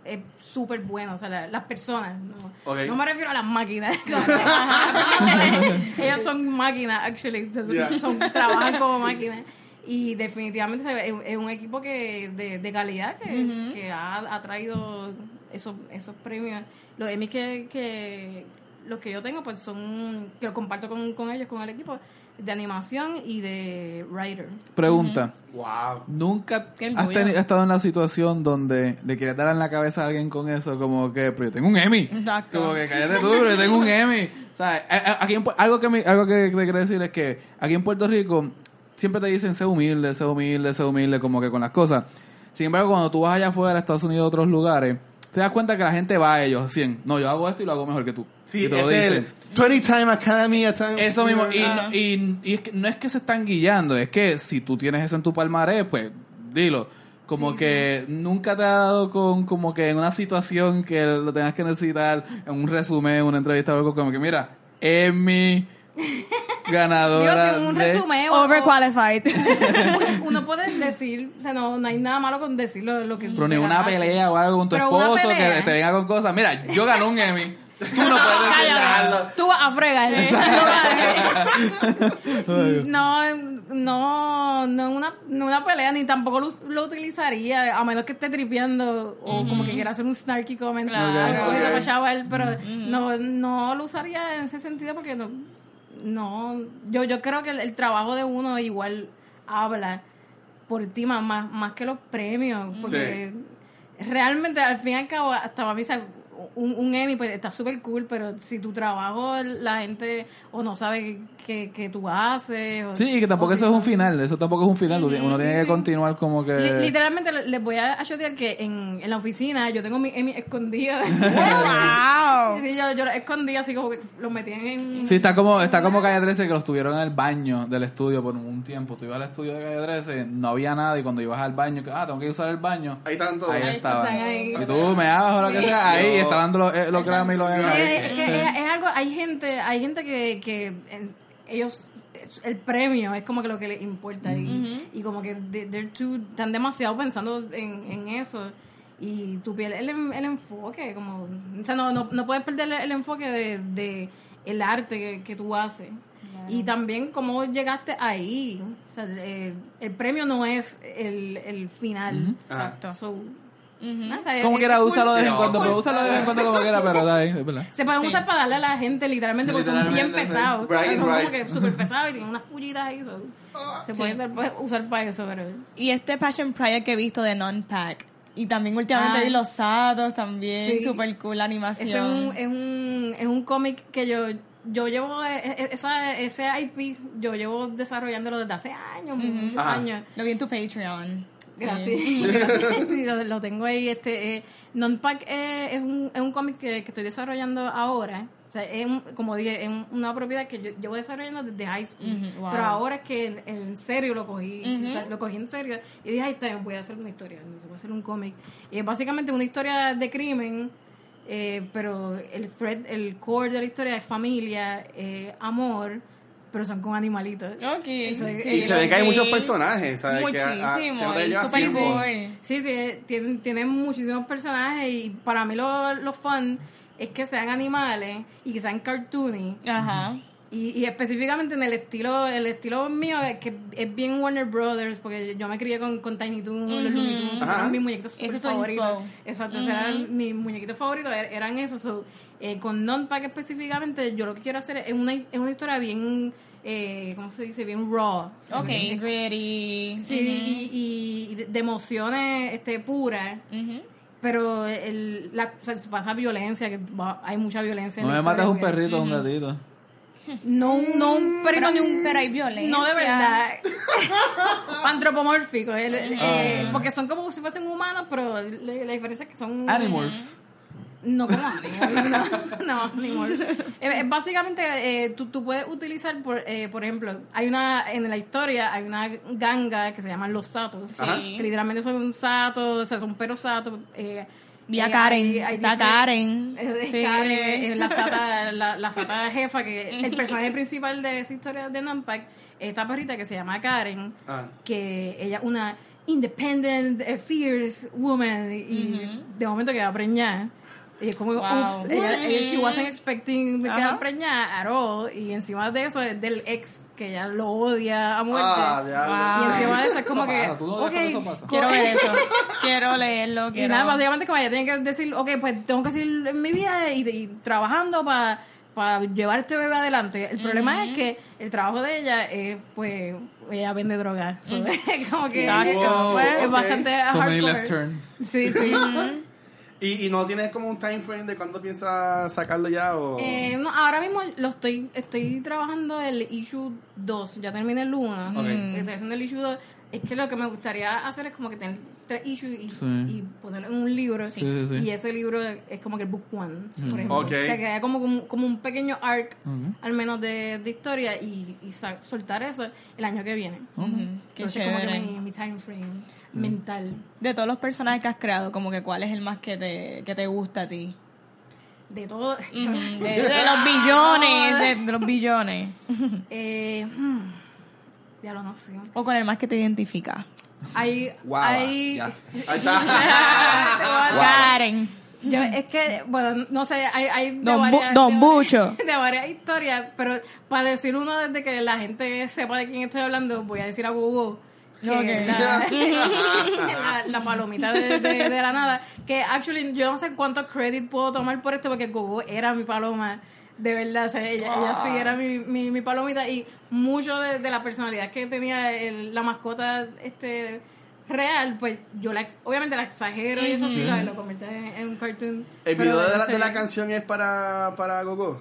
es súper bueno, o sea, la- las personas, no, no me refiero a las máquinas, ellas son máquinas, actually,
Yeah.
son- trabajan como máquinas y definitivamente se ve- es, un equipo que de, de calidad que, que ha, ha traído esos, esos premios, los Emmys que, que los que yo tengo pues son que los comparto con, con ellos, con el equipo de animación y de writer.
Pregunta.
Wow.
¿Nunca has teni- estado en la situación donde le quieres dar en la cabeza a alguien con eso? Como que, pero yo tengo un Emmy.
Exacto.
Como que cállate tú, pero yo tengo un Emmy. ¿Sabes? A- a- Aquí en algo que, me- algo que te quiero decir es que aquí en Puerto Rico siempre te dicen sé humilde, sé humilde, sé humilde, como que con las cosas. Sin embargo, cuando tú vas allá afuera, a Estados Unidos, a otros lugares, te das cuenta que la gente va a ellos, 100. No, yo hago esto y lo hago mejor que tú.
Sí,
y te lo
es el
dicen.
20 Time Academy. a time-
Eso mismo, y, no- y, y es que no es que se están guillando, es que si tú tienes eso en tu palmarés, pues dilo. Como que nunca te ha dado con como que en una situación que lo tengas que necesitar, en un resumen, en una entrevista o algo, como que mira, es mi
Digo,
ganadora
sin un
de-
resumen o-
Overqualified.
uno puede decir, o sea, no, no hay nada malo con decirlo lo que
Pero ni una
ganaste.
pelea o algo con tu
Pero una
esposo que te venga con cosas. Mira, yo gané un Emmy. Tú no puedes decir nada.
Tú vas a fregar. no, no, no una, no una pelea, ni tampoco lo, lo utilizaría, a menos que esté tripeando o como que quiera hacer un snarky comment.
Claro.
o
Ok.
ir a chaval, pero no, no lo usaría en ese sentido porque no, no yo, yo creo que el, el trabajo de uno igual habla por ti más, más, que los premios, porque realmente al fin y al cabo, hasta para mí, un, un Emmy pues está súper cool, pero si tu trabajo la gente o no sabe qué que tú haces. o-
Sí, y que tampoco
o
eso
si
es un final, eso tampoco es un final. Uno
sí,
tiene que continuar como que.
Li- Literalmente le- les voy a achotear que en, en la oficina yo tengo mi Emmy escondido.
wow.
sí, yo, yo lo escondí así como que los metí en...
Sí, está como, está como Calle 13 que los tuvieron en el baño del estudio por un tiempo. Tú ibas al estudio de Calle 13, no había nada y cuando ibas al baño, que, ah, tengo que usar el baño.
Ahí están todos.
Ahí
Ahí
estaban.
están ahí.
Y tú me dabas o lo que sea, ahí Estaban los, eh, los Grammy y los
Sí,
Emmy.
es, que es, es algo, hay gente, hay gente que, que eh, ellos, es- el premio es como que lo que les importa y, y como que they're too- están demasiado pensando en, en eso y tú pierdes el, el enfoque, como, o sea, no, no, no puedes perder el enfoque de, de el arte que, que tú haces. Y también cómo llegaste ahí. O sea, el, el premio no es el, el final.
Exacto.
So,
Ujú.
o sea,
Como quiera,
cool.
úsalo de vez en cuando,
sí.
pero úsalo de vez en cuando como quiera, pero da ahí, es verdad.
Se pueden usar para darle a la gente literalmente porque son bien
sí.
pesados. Son como que súper pesados y tienen unas pullitas ahí. so, se pueden dar- puede usar para eso, pero...
Y este Passion Project que he visto de Non-Pack. Y también últimamente
Ah.
vi los Satos también.
Sí.
Super cool la animación.
Ese es un, es un, es un cómic que yo yo llevo e- e- esa, ese IP yo llevo desarrollándolo desde hace años, muchos
Ajá.
años.
Lo vi en tu Patreon.
Gracias. Gracias. Sí, lo, lo tengo ahí. Este, eh, Non-Pack eh, es un, es un cómic que, que estoy desarrollando ahora. O sea, es un- como dije, es un- una propiedad que yo llevo desarrollando desde high school.
Wow.
Pero ahora es que en, en serio lo cogí. O sea, lo cogí en serio. Y dije, ay, está bien, voy a hacer una historia. Voy a hacer un cómic. Y es básicamente una historia de crimen. eh, pero el thread, el core de la historia es familia, eh, amor, pero son con animalitos.
Ok.
Eso es-
sí,
Y se ve que hay muchos personajes, ¿sabes? Que,
Muchísimo.
se nota que
y
lleva
super
tiempo.
cool.
Sí, sí, tiene, tiene muchísimos personajes y para mí lo, lo fun es que sean animales y que sean cartoony
Ajá.
Y, y específicamente en el estilo el estilo mío es que es bien Warner Brothers porque yo me crié con, con Tiny Toons, los Looney Tunes, eran mis muñequitos favoritos. Exacto, eran mis muñequitos favoritos, er- eran esos. So, eh, con Non-Pack específicamente yo lo que quiero hacer es una, es una historia bien, eh, ¿cómo se dice? Bien raw.
Ok.
Es-
Gritty.
Sí, y, y de, de emociones este, puras. Pero el, la, o sea, si pasa violencia, que va- hay mucha violencia. en
No me mates
historia,
un perrito o un gatito.
No, un- no un
Pero,
ni un...
pero hay violencia.
No, de verdad. Antropomórfico. el- eh, porque son como si fuesen humanos, pero la, la diferencia es que son...
Animals.
No como animals, no, no, animals. Eh, eh, básicamente, eh, tú, tú puedes utilizar, por, eh, por ejemplo, hay una, en la historia, hay una ganga que se llaman los satos. Que literalmente son satos, o sea, son perros satos.
Vi a Karen,
hay- hay
está Karen. Sí.
Karen, la sata, la, la sata jefa, que el personaje principal de esa historia de Nampak, esta perrita que se llama Karen,
Ah.
que ella es una independent, eh, fierce woman, y de momento queda preñada. Y es como,
Wow.
oops, ella, ella- she wasn't expecting
Ajá.
quedar preñada at all. Y encima de eso es del ex, que ella lo odia a muerte.
Ah, ya.
Wow.
Y encima de eso es como
Eso
que,
pasa, ¿tú no ves
ok,
cuando eso pasa?
Quiero ver eso. Quiero leerlo.
y
Quiero...
nada, básicamente como ella tiene que decir, ok, pues tengo que seguir en mi vida y, y trabajando para llevar este bebé adelante. El problema es que el trabajo de ella es, pues, ella vende drogas. So, es como que
Exacto.
Wow,
es
ok.
bastante
So many
hardcore.
left turns.
Sí, sí.
¿Y, y no tienes como un time frame de cuándo piensas sacarlo ya? O...
Eh, no, ahora mismo lo estoy estoy trabajando el issue 2, ya terminé el 1,
Ok.
estoy haciendo el issue 2. Es que lo que me gustaría hacer es como que tener tres issues y,
Sí.
y ponerlo en un libro.
Sí, sí, sí.
Y ese libro es como que el book one, por ejemplo.
Ok.
O sea, que haya como, como, como un pequeño arc, al menos de, de historia, y, y soltar eso el año que viene.
Qué
Entonces, como que mi, mi time frame mental.
De todos los personajes que has creado, como que cuál es el más que te, que te gusta a ti.
De todo.
De, de los billones, de, de los billones.
eh, hmm, ya lo no sé.
O con el más que te identifica.
Guava, ya.
Ahí está.
Karen.
Yo, es que, bueno, no sé, hay, hay de
Don
varias,
Don
de,
Bucho.
de varias historias, pero para decir uno desde que la gente sepa de quién estoy hablando, voy a decir a Google. Que
Ok.
es la, la- la palomita de, de- de la nada. Que, actually, yo no sé cuánto credit puedo tomar por esto, porque Google era mi paloma. De verdad, o sea, ella, ella sí era mi, mi, mi palomita. Y mucho de, de la personalidad que tenía el- la mascota este real, pues yo la obviamente la exagero y eso sí, lo convierto en, en un cartoon.
El video de la, de la canción es para, para Gogo.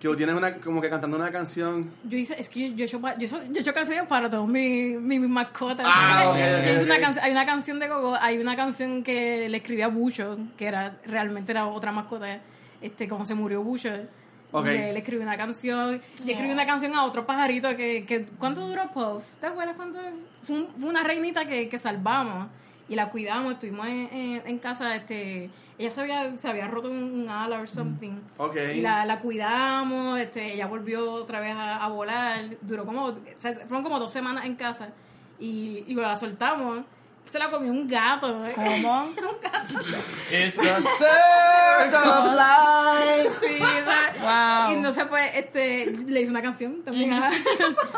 Que tienes una, como que cantando una canción.
Yo hice, es que yo, yo, he hecho pa- yo, so- yo he hecho canciones para todos mis mi, mis mascotas.
Ah,
¿sabes?
ok, ok,
Yo hice una hay una canción de Gogo, hay una canción que le escribí a Bucho, que era realmente era otra mascota, este, como se murió Bucho.
Ok.
Le, le escribí una canción, y escribí una canción a otro pajarito que, que ¿cuánto duró Puff? ¿Te acuerdas cuánto? Fue, un- fue una reinita que, que salvamos y la cuidamos, estuvimos en, en, en casa, este, ella se había, se había roto un, un ala or something.
Ok.
Y la, la cuidamos, este, ella volvió otra vez a, a volar, duró como, o sea, fueron como dos semanas en casa y, y la soltamos, se la comió un gato. ¿eh?
¿Cómo?
un gato.
It's the circle of life.
Sí, ¿sabes?
Wow.
Y entonces pues este, le hice una canción también a,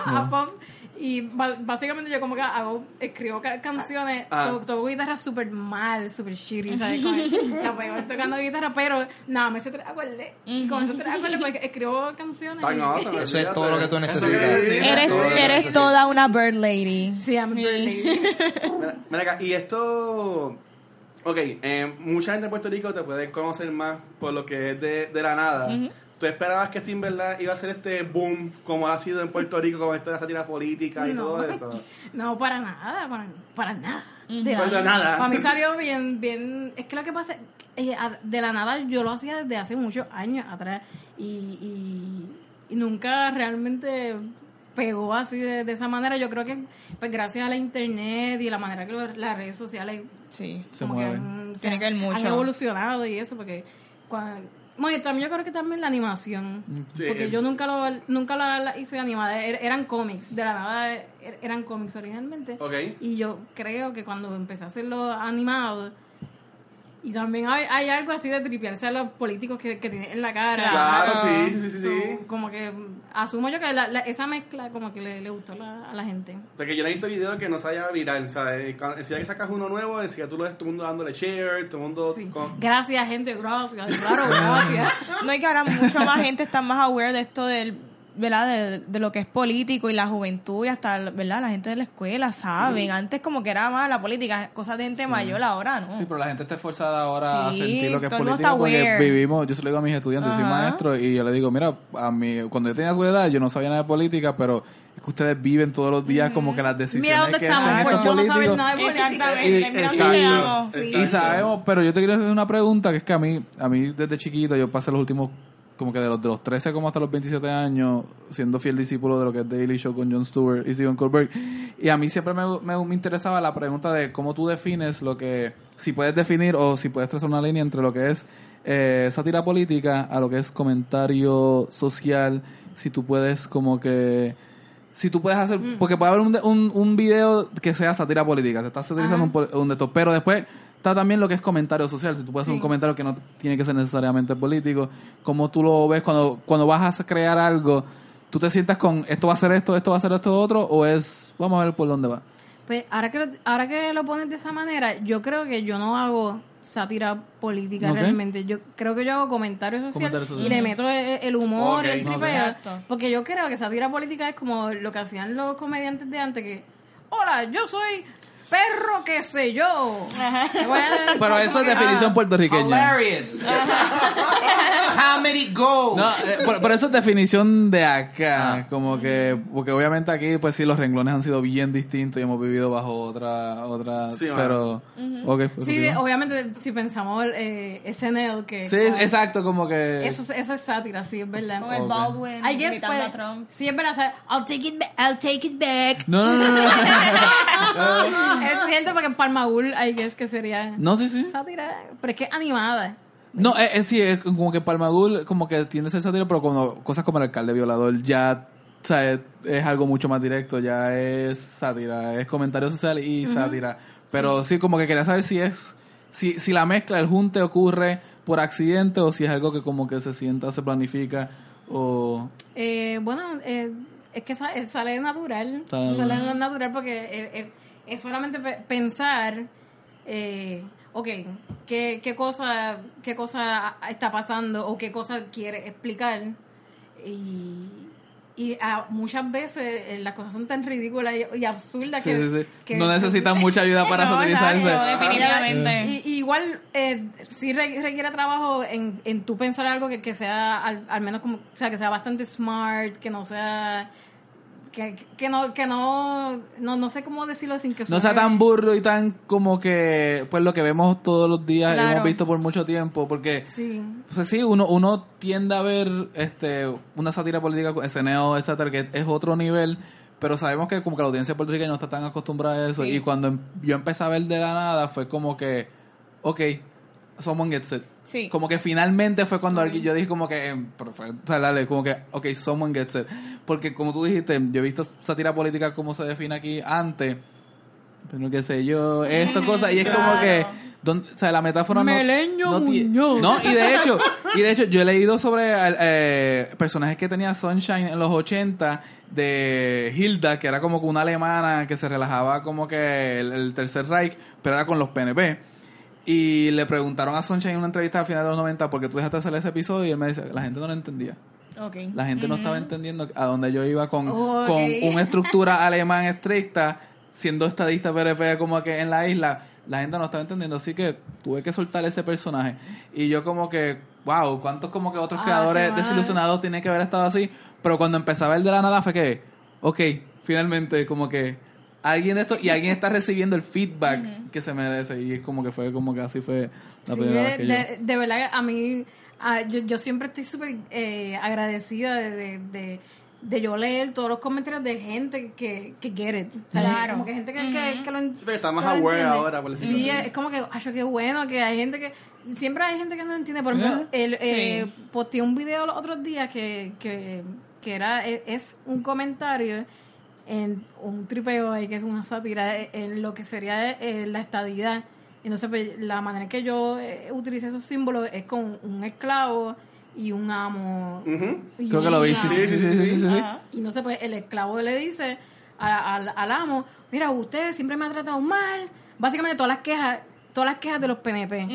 a Pop y básicamente yo como que hago, escribo ca- canciones,
Ah.
to- toco guitarra súper mal, súper shitty, ¿sabes? Como que la pego tocando guitarra, pero nada, me sé tres acordes y con esos tres acordes pues escribo canciones.
Tan
y-
awesome,
Eso es todo lo que tú necesitas.
Eres,
que
eres
necesitas.
toda una bird lady.
Sí, I'm a bird lady.
Mira, mira acá, y esto. Ok, eh, mucha gente de Puerto Rico te puede conocer más por lo que es de, de la nada. ¿Tú esperabas que esto en verdad iba a ser este boom como ha sido en Puerto Rico con esta sátira política y
No.
todo eso?
No, para nada, para, para nada.
De nada.
Para mí salió bien, bien. Es que lo que pasa, eh, de la nada yo lo hacía desde hace muchos años atrás y, y, y nunca realmente pegó así de, de esa manera. Yo creo que, pues gracias a la internet y la manera que lo- las redes sociales
Sí.
Se
que
mueven.
han,
Tiene que ver
han
mucho.
evolucionado y eso, porque cuando, bueno, también yo creo que también la animación,
Sí.
porque yo nunca lo nunca la, la hice animada, er- eran cómics, de la nada er- eran cómics originalmente.
Ok.
Y yo creo que cuando empecé a hacerlo animado, y también hay, hay algo así de tripearse a los políticos que, que tienen en la cara.
Claro, sí, sí, sí, sí.
So,
sí.
como que asumo yo que la- la- esa mezcla como que le, le gustó a la, a la gente.
Porque yo no he visto videos que no se haya viral, ¿sabes? Cuando- Enseguida que sacas uno nuevo, enseguida tú lo ves todo el mundo dándole share, todo el mundo...
Sí.
con-
Gracias, gente, gracias, claro, gracias.
No, y que ahora mucha más gente está más aware de esto del ¿verdad? De, de lo que es político y la juventud y hasta, ¿verdad? La gente de la escuela saben. Antes como que era más la política, cosas de gente mayor, ahora no.
Sí, pero la gente está esforzada ahora a
Sí,
sentir lo que es
está
porque vivimos, yo se lo digo a mis estudiantes, yo soy maestro y yo le digo, mira, a mí, cuando yo tenía su edad yo no sabía nada de política, pero es que ustedes viven todos los días como que las decisiones
Mira dónde
que
estamos, pues yo no saber
políticos.
nada de política.
Exactamente,
Y-
mira dónde
exacto.
Sí.
Y sabemos, pero yo te quiero hacer una pregunta que es que a mí, a mí desde chiquito, yo pasé los últimos, como que de los, de los 13 como hasta los 27 años, siendo fiel discípulo de lo que es Daily Show con Jon Stewart y Stephen Colbert. Y a mí siempre me, me, me interesaba la pregunta de cómo tú defines lo que, si puedes definir o si puedes trazar una línea entre lo que es eh, sátira política a lo que es comentario social, si tú puedes como que si tú puedes hacer porque puede haber un, un, un video que sea sátira política te estás satirizando un, un de estos pero después está también lo que es comentario social si tú puedes hacer un comentario que no tiene que ser necesariamente político como tú lo ves cuando cuando vas a crear algo tú te sientas con esto va a ser esto esto va a ser esto otro o es vamos a ver por dónde va
Pues ahora que, lo, ahora que lo pones de esa manera, yo creo que yo no hago sátira política realmente. Yo creo que yo hago comentario social,
Comentario social.
y le meto el, el humor,
Ok.
el tripeo.
Exacto.
Porque yo creo que sátira política es como lo que hacían los comediantes de antes que, hola, yo soy perro que sé yo.
Pero eso es definición puertorriqueña
Hilarious. Comedy Gold.
No, eh, por, por eso es definición de acá,
Ah.
como que, porque obviamente aquí, pues sí, los renglones han sido bien distintos y hemos vivido bajo otra, otra,
Sí,
pero, ok, pues,
Sí,
continúa.
obviamente, si pensamos eh, SNL, que...
Sí, es- exacto, como que,
Eso, eso es sátira, sí, es verdad.
Con el
Ok.
Baldwin
I guess,
imitando
pues,
a Trump.
sí, es verdad. o sea, I'll take it back. I'll take it back.
no, no, no, no,
es cierto, porque en Palmagul, I guess que sería
no, sí, sí,
sátira, pero es que es animada.
no, es, es- sí, es como que Palmagul, como que tiende a ser sátiro, pero como cosas como el alcalde violador ya, o sea, es, es algo mucho más directo, ya es sátira, es comentario social y sátira, pero sí. como que quería saber si es, si, si la mezcla, el junte ocurre por accidente o si es algo que como que se sienta, se planifica o...
Eh, bueno, eh, es que sa- eh, sale natural.
Sale
Sale
natural.
natural porque eh, eh, es solamente pe- pensar, eh, ok, ¿qué, qué, cosa, qué cosa está pasando o qué cosa quiere explicar. Y, y ah, muchas veces eh, las cosas son tan ridículas y, y absurdas
Sí,
que,
sí, sí.
que-
no necesitan mucha ayuda para
No,
satirizarse.
exacto, definitivamente.
Y, y igual eh, sí re- requiere trabajo en, en tú pensar algo que, que sea al, al menos como, o sea, que sea bastante smart, que no sea que, que no que no, no no sé cómo decirlo sin que
No sea
suene-
tan burro y tan como que, pues lo que vemos todos los días,
Claro.
hemos visto por mucho tiempo, porque,
Sí.
pues sí, uno, uno tiende a ver este una sátira política, SNL, etcétera, que es otro nivel, pero sabemos que como que la audiencia puertorriqueña no está tan acostumbrada a eso, y cuando em- yo empecé a ver de la nada fue como que, ok, someone gets it.
Sí.
Como que finalmente fue cuando alguien, yo dije como que, eh, perfecto, dale, como que, ok, someone gets it. Porque como tú dijiste, yo he visto sátira política como se define aquí antes, pero qué sé yo, esto, cosas, y es como que, don- o sea, la metáfora no-
Meleño
no, ti-
Muñoz.
no, y de hecho, y de hecho, yo he leído sobre eh, personajes que tenía Sunshine en los 80 de Hilda, que era como que una alemana que se relajaba como que el, el tercer Reich, pero era con los PNP. Y le preguntaron a Sunshine en una entrevista a finales de los 90 porque tú dejaste hacer ese episodio y él me dice, la gente no lo entendía. La gente no estaba entendiendo a dónde yo iba con, con una estructura alemán estricta, siendo estadista PRP como que en la isla. La gente no estaba entendiendo, así que tuve que soltar ese personaje. Y yo como que, wow, ¿cuántos como que otros
Ah,
creadores
sí,
desilusionados tienen que haber estado así? Pero cuando empezaba el de la nada fue que, ok, finalmente como que alguien de esto, y alguien está recibiendo el feedback que se merece. Y es como que fue como que así fue la
Sí,
primera
de,
vez que yo...
de- de verdad, a mí, ah, yo, yo siempre estoy súper eh, agradecida de, de, de, de yo leer todos los comentarios de gente que, que get it.
Claro.
Como que gente que, que, que lo
Sí, porque está más aware
entiende.
ahora, por decirlo
Sí,
así.
es como que, ay, qué bueno que hay gente que... Siempre hay gente que no lo entiende. Por ejemplo,
Yeah.
el, eh,
Sí.
posteé un video los otros días que, que, que era, es, es un comentario en un tripeo ahí que es una sátira en lo que sería eh, la estadidad. Entonces, pues, la manera en que yo eh, utilicé esos símbolos es con un esclavo y un amo. Y
Creo que lo vi,
amo.
sí, sí, sí, sí, sí, sí, sí.
Ajá.
Y no sé, pues el esclavo le dice a- al, al amo, mira, usted siempre me ha tratado mal. Básicamente todas las quejas todas las quejas de los PNP.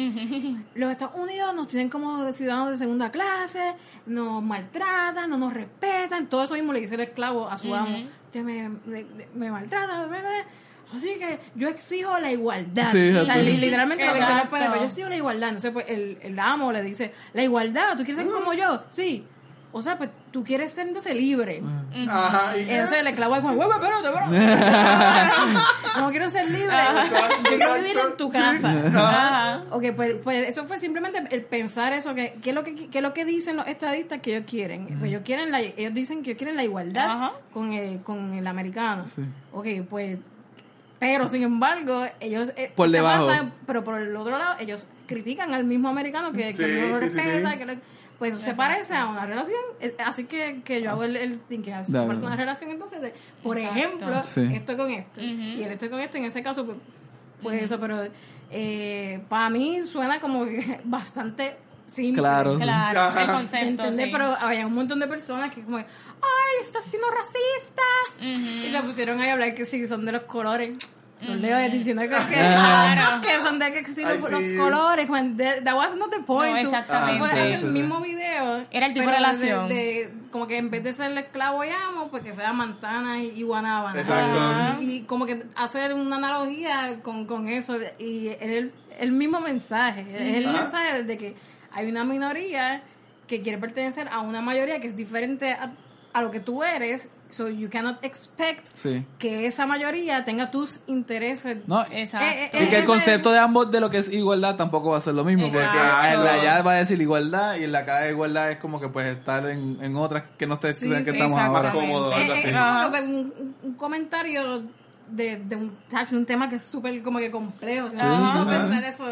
Los Estados Unidos nos tienen como ciudadanos de segunda clase, nos maltratan, no nos respetan, todo eso mismo le dice el esclavo a su amo. Que me, me, me maltratan, me- me- Así que yo exijo la igualdad.
Sí,
O sea, literalmente lo que dicen los. PNP, yo exijo la igualdad. Entonces, pues el, el amo le dice, la igualdad, ¿tú quieres ser como yo? Sí. O sea, pues tú quieres ser entonces libre.
Ajá. y-
Entonces el esclavo es como, "Huevo, espérate, espérate". no quiero ser libre. Yo quiero vivir en tu casa.
Ajá.
Ok, pues, pues eso fue simplemente el pensar eso, que qué es lo que, qué es lo que dicen los estadistas que ellos quieren. Pues ellos, quieren la, ellos dicen que ellos quieren la igualdad
Ajá.
con el, con el americano. Ok, pues... Pero, sin embargo, ellos... eh,
Por debajo.
basan- pero por el otro lado, ellos critican al mismo americano que, que
Sí,
no lo
sí, sí,
respeta,
sí.
que lo- pues se parece a una relación. eh, Así que, que yo hago el, el que se parece a una relación entonces de, por
Exacto.
ejemplo,
Sí.
esto con esto. Y el esto con esto, en ese caso, pues, pues eso, pero eh, para mí suena como que bastante simple.
Claro.
Claro,
Ajá.
el concepto. Sí.
Pero había un montón de personas que como, ay, estás siendo racista. Y se pusieron ahí a hablar que sí, son de los colores. Los leo diciendo que, que,
Claro.
que son de que
Ay,
los, los colores. When that, that was not the point.
No, exactamente.
tú puedes
Sí,
hacer
sí,
el
sí.
mismo video.
Era el tipo de relación.
de- como que en vez de ser esclavo y amo, pues que sea manzana y, y guanábana.
Exacto.
Y, y como que hacer una analogía con, con eso. Y es el, el mismo mensaje. Es el
Ajá.
mensaje de que hay una minoría que quiere pertenecer a una mayoría que es diferente a, a lo que tú eres. So you cannot expect
Sí.
que esa mayoría tenga tus intereses.
No,
Exacto.
Eh, eh,
y que el
eh,
concepto de ambos de lo que es igualdad tampoco va a ser lo mismo, porque
Exacto.
en la allá va a decir igualdad y en la acá de igualdad es como que pues estar en, en otras que no esté
Sí,
que
sí,
estamos
exacto.
ahora.
Más cómodo,
Eh,
algo
eh,
así.
un- un comentario de, de un, un tema que es súper como que complejo.
Sí,
no
sí,
pensar eso.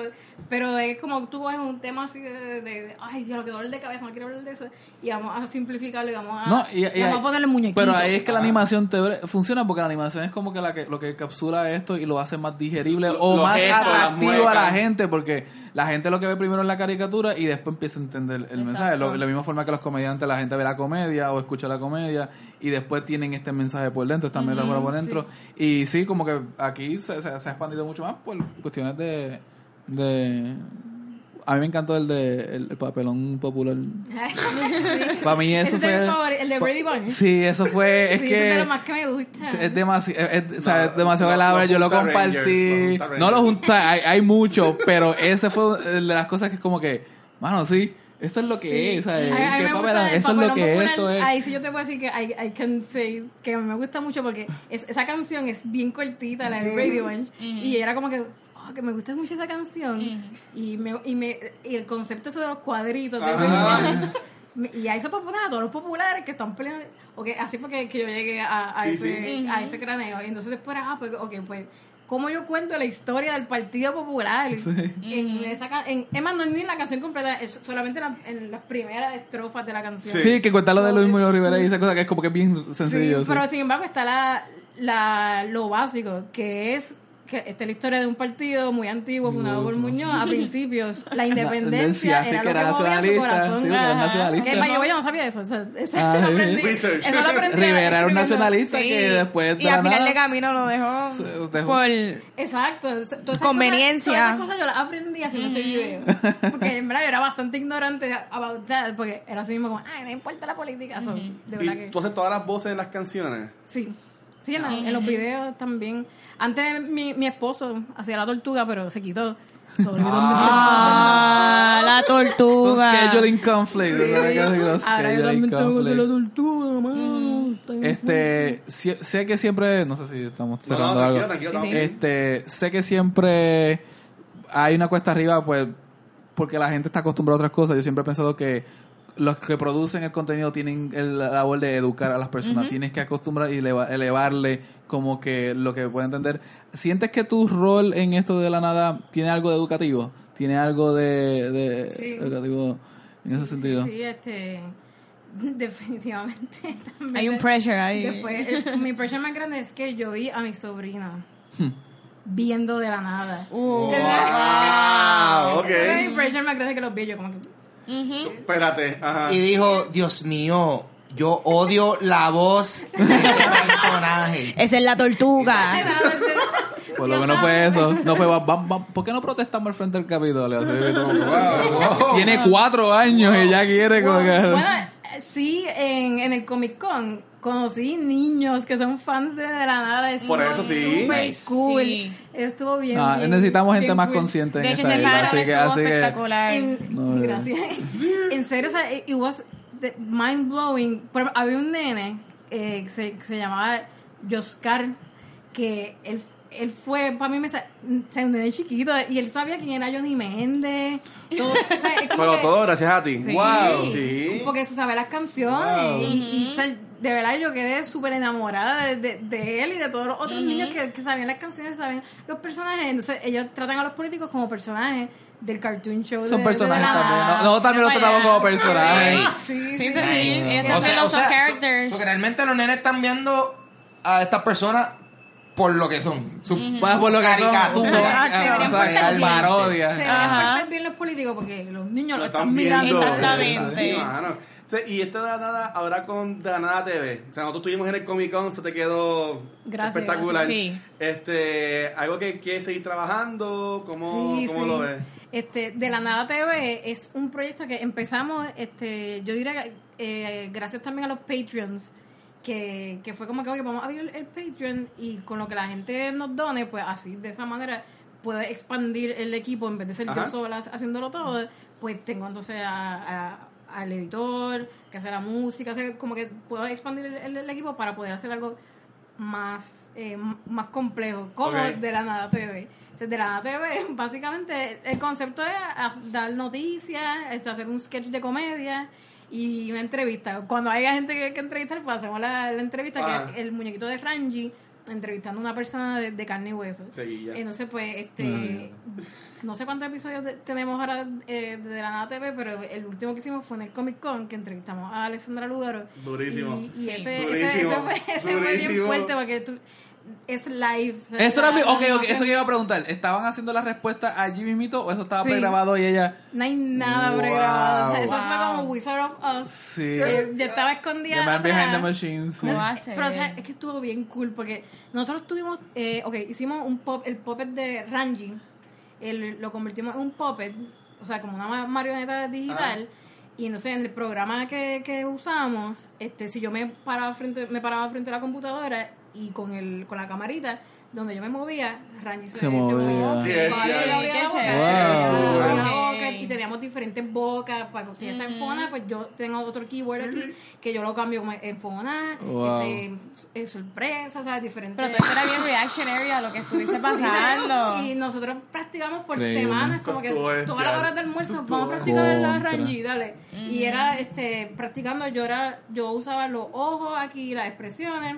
Pero es como tú coges un tema así de, de, de, ay, Dios, lo que dolor de cabeza, no quiero hablar de eso. Y vamos a simplificarlo y vamos a,
No, y, y
y vamos a ponerle muñequitos.
Pero ahí es que la animación te, funciona porque la animación es como que, la que lo que capsula esto y lo hace más digerible
Lo-
o más
gestos,
atractivo a la gente porque la gente lo que ve primero es la caricatura y después empieza a entender el mensaje. Lo- de la misma forma que los comediantes, la gente ve la comedia o escucha la comedia y después tienen este mensaje por dentro, esta metáfora por dentro. Y sí, como que aquí se, se- se ha expandido mucho más por cuestiones de... de a mí me encantó el de el, el papelón popular. Para mí eso
Ese es
fue...
mi favorito, el de Brady Bunch.
Sí, eso fue... Es
Sí,
que...
es de lo más que me gusta.
Es demasiado, es, es- o sea, demasiado
no,
elaborado.
no
Yo lo compartí.
Rangers, no
no lo junta, hay, hay mucho, pero ese fue de las cosas que es como que, mano, sí, esto es lo que es. ¿sabes?
A- a mí
¿Qué
me
papelón?
el
Eso es lo que
popular.
esto es.
Ahí sí yo te puedo decir que I, I can say que me gusta mucho porque es- esa canción es bien cortita, la de Radio Bunch, y era como que, oh, que me gusta mucho esa canción. y, me, y, me, y el concepto eso de los cuadritos. de me- Y a eso para poner a todos los populares que están peleando. Ok, así fue que, que yo llegué a, a
Sí,
ese,
sí.
a ese craneo. Y entonces después, ah, pues, ok, pues, ¿cómo yo cuento la historia del Partido Popular? En esa en, es más, no es ni la canción completa, es solamente la- en las primeras estrofas de la canción.
Sí, que cuenta lo de Luis Muñoz Rivera y esa cosa que es como que bien sencillo.
Sí,
sí.
pero sin embargo está la, la, lo básico, que es que esta es la historia de un partido muy antiguo fundado por Muñoz a principios. La independencia
sí,
era
que
lo
era
que movía su corazón.
Sí, era nacionalista.
Que way, yo no sabía eso. Eso, eso
Ah,
lo aprendí.
Research.
Eso lo aprendí
Rivera era un nacionalista
Sí.
que después de
y al final
nada
de camino lo dejó
se- dejó.
por
Exacto.
Conveniencia.
Cosas, todas esas cosas yo las aprendí haciendo ese video. Porque en verdad yo era bastante ignorante about that, porque era así mismo como, ay, no importa la política. So, de verdad
¿Y
que...
tú haces todas las voces en las canciones?
Sí. Sí, en, la- en los videos también. Antes mi, mi esposo hacía la tortuga, pero se quitó. Sobre
ah, la tortuga.
scheduling.
Tengo-
Este, sé que siempre, no sé si estamos
No, no,
cerrando
tranquilo,
algo.
tranquilo, estamos
Este, sé que siempre hay una cuesta arriba, pues, porque la gente está acostumbrada a otras cosas. Yo siempre he pensado que los que producen el contenido tienen el- la labor de educar a las personas. Tienes que acostumbrar y eleva- elevarle como que lo que puede entender. ¿Sientes que tu rol en esto de la nada tiene algo de educativo? ¿Tiene algo de, de
Sí.
educativo en ese sentido?
Sí, este. Definitivamente. también
Hay un
de-
pressure ahí.
Después, el- mi pressure más grande es que yo vi a mi sobrina
Hmm.
viendo de la nada.
Uh.
Ok.
Ese es mi pressure más grande que los vi yo, como que.
Espérate, ajá.
Y dijo, Dios mío, yo odio la voz de este personaje.
Esa es la tortuga.
Por lo menos fue eso. No fue, va- va- va- ¿por qué no protestamos al frente del Capitolio? Así, como, wow. Tiene cuatro años y ya quiere como que...
Bueno, eh, sí, en, en el Comic Con conocí niños que son fans de, de la nada. Es
Por eso sí.
Super
Nice.
cool.
Sí.
Estuvo bien.
Ah,
bien-
necesitamos gente
bien
más
cool.
consciente en
De
esta isla. Así que, así que
espectacular.
En-
No,
gracias. en serio, o sea, it it was mind blowing. Pero había un nene eh, que, se, que se llamaba Joscar que él, él fue, para mí me un nene chiquito y él sabía quién era Johnny Méndez. Todo, o sea,
Pero
que-
todo gracias a ti.
Sí,
Wow. Sí.
Porque se sabe las canciones. Y, y, o sea, de verdad yo quedé súper enamorada de, de- de él y de todos los otros niños que, que sabían las canciones, sabían los personajes. Entonces ellos tratan a los políticos como personajes del cartoon show.
son
de-
personajes
de la-
también. No- Nosotros también los tratamos como personajes.
Sí,
Sí,
sí.
ellos también los
realmente los nenes están viendo a estas personas por lo que son. Sus
Más por lo que son,
caricaturas.
Ah,
parodias.
Se deberían bien los políticos porque los niños lo,
Lo
están
están
mirando.
viendo.
Exactamente.
Sí, y esto de la nada, ahora con De la Nada TV. O sea, nosotros estuvimos en el Comic Con, se te quedó
Gracias,
espectacular.
gracias. Sí.
Este, algo que quieres seguir trabajando, ¿cómo,
Sí,
cómo
sí.
lo ves?
Este, de la Nada TV es un proyecto que empezamos, este, yo diría que eh, gracias también a los Patreons, que, que fue como que, oye, vamos a abrir el, Patreon y con lo que la gente nos done, pues así, de esa manera, puede expandir el equipo en vez de ser
Ajá.
yo sola haciéndolo todo, pues tengo entonces a- a- al editor, que hace la música, hacer como que puedo expandir el, el- el equipo para poder hacer algo más, eh, más complejo, como
Ok.
de la nada TV. O sea, de la nada TV, básicamente, el concepto es dar noticias, este, hacer un sketch de comedia y una entrevista. Cuando haya gente que, que entrevistar, pues hacemos la, la entrevista,
Ah.
que es el muñequito de Ranji entrevistando a una persona de, de carne y hueso.
Sí.
Entonces, pues, este, no sé cuántos episodios de- tenemos ahora eh, de la nada TV, pero el último que hicimos fue en el Comic Con, que entrevistamos a Alessandra Lugaro.
Durísimo.
Y, y
Sí.
ese,
Durísimo.
ese, ese fue, ese fue bien
Durísimo.
fuerte porque tú, es live.
Eso era mi- ok, eso que iba a preguntar. ¿Estaban haciendo la respuesta allí mismito o eso estaba
Sí.
pregrabado y ella...
No hay nada
Wow.
pregrabado. O sea, eso fue como Wizard of Us.
Sí.
Eh, yo estaba escondida.
The Man Behind the. Machine. sí.
No.
Pero o sea, es que estuvo bien cool porque nosotros tuvimos, eh, ok, hicimos un pop, el puppet de Ranji, el- lo convertimos en un puppet, o sea, como una ma- marioneta digital. Y entonces en el programa que, que usamos, este, si yo me paraba frente, me paraba frente a la computadora y con el, con la camarita, donde yo me movía, Ranji se,
Se movía.
Y teníamos diferentes bocas para si está en fona pues yo tengo otro keyword aquí que yo lo cambio como en fona
Wow.
este, eh, sorpresa, ¿sabes? Diferentes.
Pero todo era bien reactionary a lo que estuviese pasando.
Y nosotros practicamos por
Increíble.
semanas, como que todas las horas de almuerzo vamos a practicar en la. Ranji, dale. Y era este practicando, yo era, yo usaba los ojos aquí, las expresiones,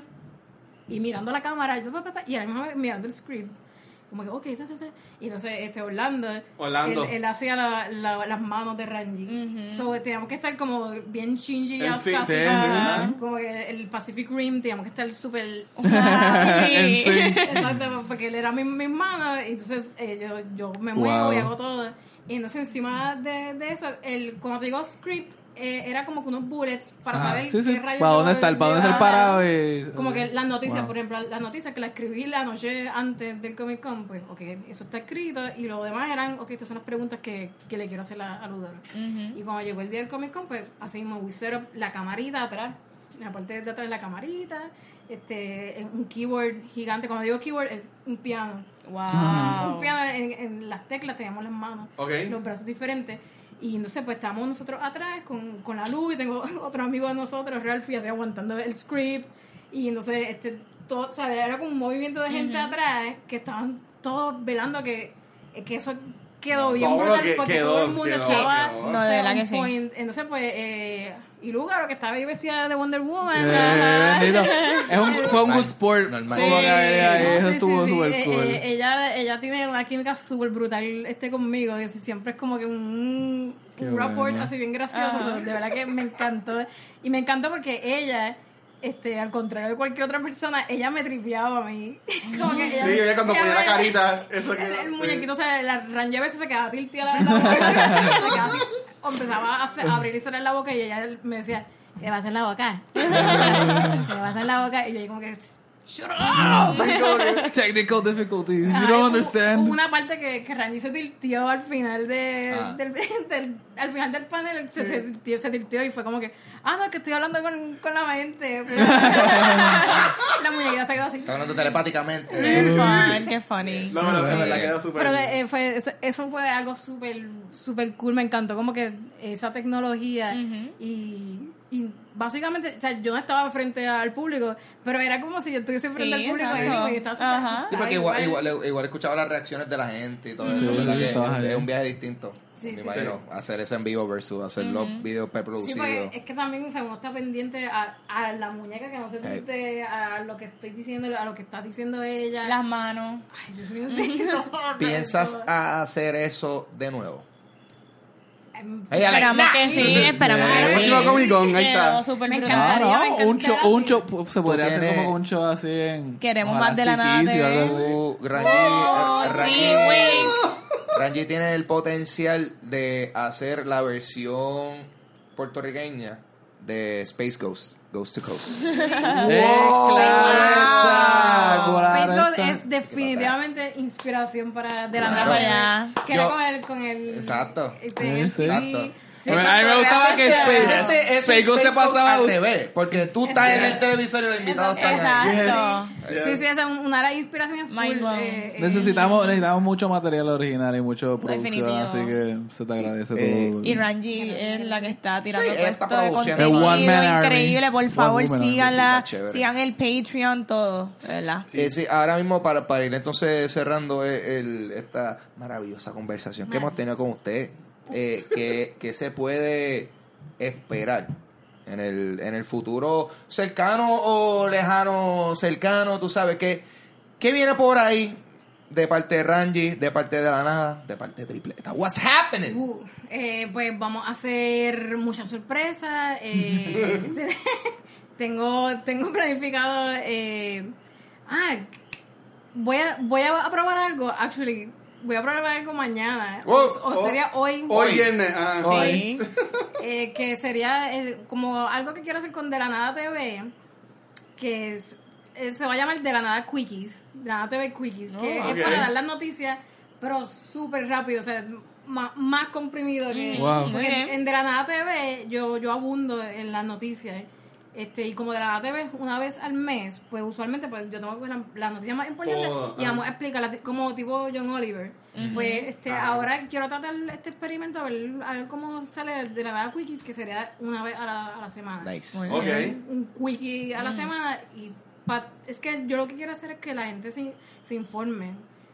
y mirando la cámara, yo, pa, pa, pa, y a la misma vez mirando el script. Como que, ok, y entonces este Orlando,
Orlando.
Él, él hacía la- la- las manos de Ranji.
Ujú.
So, teníamos que estar como bien Shinji
Eh,
casi, como que el Pacific Rim, teníamos que estar súper. Exacto, porque él era mi- manos, y entonces eh, yo, yo me muevo
Wow.
y hago todo. Y entonces encima de, de eso, el, cuando te digo script, eh, era como que unos bullets para
Ajá.
saber
Sí, sí.
qué rayos
¿Para dónde está el, para dónde está el
llevaba.
parado? Y...
Como que las noticias,
Wow.
por ejemplo, las noticias que las escribí la noche antes del Comic Con, pues, ok, eso está escrito, y lo demás eran, ok, estas son las preguntas que, que le quiero hacer a, a Ludor. Y cuando llegó el día del Comic Con, pues, así mismo, we set up la camarita atrás, la parte de atrás de la camarita, este, un keyboard gigante, cuando digo keyboard, es un piano. Un
Wow.
piano en, en las teclas teníamos las manos, los brazos diferentes. Y entonces pues estamos nosotros atrás con, con la luz y tengo otro amigo de nosotros, Ralphie, así aguantando el script. Y entonces este todo, ¿sabes? Era como un movimiento de gente atrás que estaban todos velando que, que eso quedó bien brutal
que
porque
quedó,
todo el mundo
quedó,
estaba
quedó.
No, de verdad que sí.
Entonces pues eh, y Lugaro que estaba ahí vestida de Wonder Woman.
Eh. Es un, fue un good sport.
Normal.
Eso
sí,
estuvo
sí, sí.
súper cool.
eh, ella, ella tiene una química súper brutal este conmigo, que siempre es como que un, un rapport así bien gracioso. O sea, de verdad que me encantó. Y me encantó porque ella, este, al contrario de cualquier otra persona, ella me tripeaba a mí. como que ella,
Sí, ella cuando
ella
ponía la carita, eso que...
el, el muñequito, o sea, la Ranji a veces se quedaba tilteada la, boca, o empezaba a, hacer- a abrir y cerrar la boca y ella me decía, ¿qué va a hacer la boca? ¿Qué va a hacer la boca? Y yo ahí como que,
Shut up! Technical difficulties.
Ajá,
You don't understand.
Hubo una parte que, que Randy se tiltió al final de,
Ah.
del, del- al final del panel se, se, se tiltió y fue como que, ah, no, es que estoy hablando con, con la mente. la muñequita se quedó así.
Está hablando telepáticamente.
Qué fun, qué funny.
No, no, de verdad quedó súper.
Pero de- eh, fue, eso, eso fue algo súper súper cool, me encantó como que esa tecnología y, y básicamente, o sea, yo no estaba frente al público, pero era como si yo estuviese frente
Sí,
al público
exacto.
y estaba
Sí, porque igual, igual, igual escuchaba las reacciones de la gente y todo eso,
Sí,
¿verdad? Que
estabas
es, es un viaje distinto.
Sí,
me
sí,
imagino, hacer eso en vivo versus hacer los videos
Sí,
preproducidos.
es que también o sea, uno está pendiente a, a la muñeca que no se
Hey.
tilte, a lo que estoy diciendo, a lo que está diciendo ella.
Las manos.
Ay, Dios mío, sí,
¿Piensas a hacer eso de nuevo?
Em,
Ella la-
Esperamos que sí, esperamos que sí.
Próximo Comic Con, ahí está.
Súper
Me encantaría.
No, no, un show, un show, se podría hacer
tienes-
como un show así en...
Queremos más de la nada
así.
Tú, Rangi,
Oh,
eh, Rangi-
sí, güey.
Rangi tiene el potencial de hacer la versión puertorriqueña de Space Ghost, Ghost to Coast.
¡Eh, claro!
Wow. Space Ghost es definitivamente inspiración para de la
Claro.
nada.
Ya.
Que era con el, con el
Exacto.
este,
Sí, sí.
Exacto.
Sí,
A mí- a mí me gustaba que Space-
es
Space Ghost se pasaba
al revés, porque tú estás en el
Yes.
televisor y los invitados están ahí.
Exacto.
Yes.
Sí, sí, es una inspiraciones full. Eh, eh,
Necesitamos, necesitamos mucho material original y mucho producción,
Definitivo.
así que se te agradece
Eh,
todo.
Y Ranji es la que está tirando
Sí,
todo esto de contenido increíble. Por favor, síganla.
sí.
Sigan el Patreon, todo. ¿Verdad?
Eh, sí, ahora mismo para, para ir entonces cerrando el- el- esta maravillosa conversación que hemos tenido con usted, eh, que, que se puede esperar en el, en el futuro cercano o lejano, cercano, tú sabes, que ¿qué viene por ahí de parte de Rangi, de parte de la nada, de parte de Tripleta? What's happening?
Uh, eh, pues vamos a hacer muchas sorpresas. eh, tengo, tengo planificado. eh, ah, voy a, voy a probar algo. Actually, voy a probar algo mañana.
Oh,
o, o
oh,
sería hoy.
Hoy viernes. Ah,
Sí.
eh, que sería eh, como algo que quiero hacer con De la Nada TV, que es- eh, se va a llamar De la Nada Quickies, De la Nada TV Quickies, que
Oh,
es para dar las noticias, pero súper rápido, o sea, más, más comprimido que...
Wow.
Porque
Muy bien.
en De la Nada TV yo, yo abundo en las noticias. Este, y como de la TV una vez al mes, pues usualmente pues yo tengo que ver la- las noticias más importantes y
ah.
vamos a explicarlas como tipo John Oliver. Pues este,
Ah.
ahora quiero tratar este experimento a ver, a ver cómo sale de la nada quickies, que sería una vez a la, a la semana.
Nice.
Muy
Ok.
Un quickie a la semana y pa- es que yo lo que quiero hacer es que la gente se, se informe.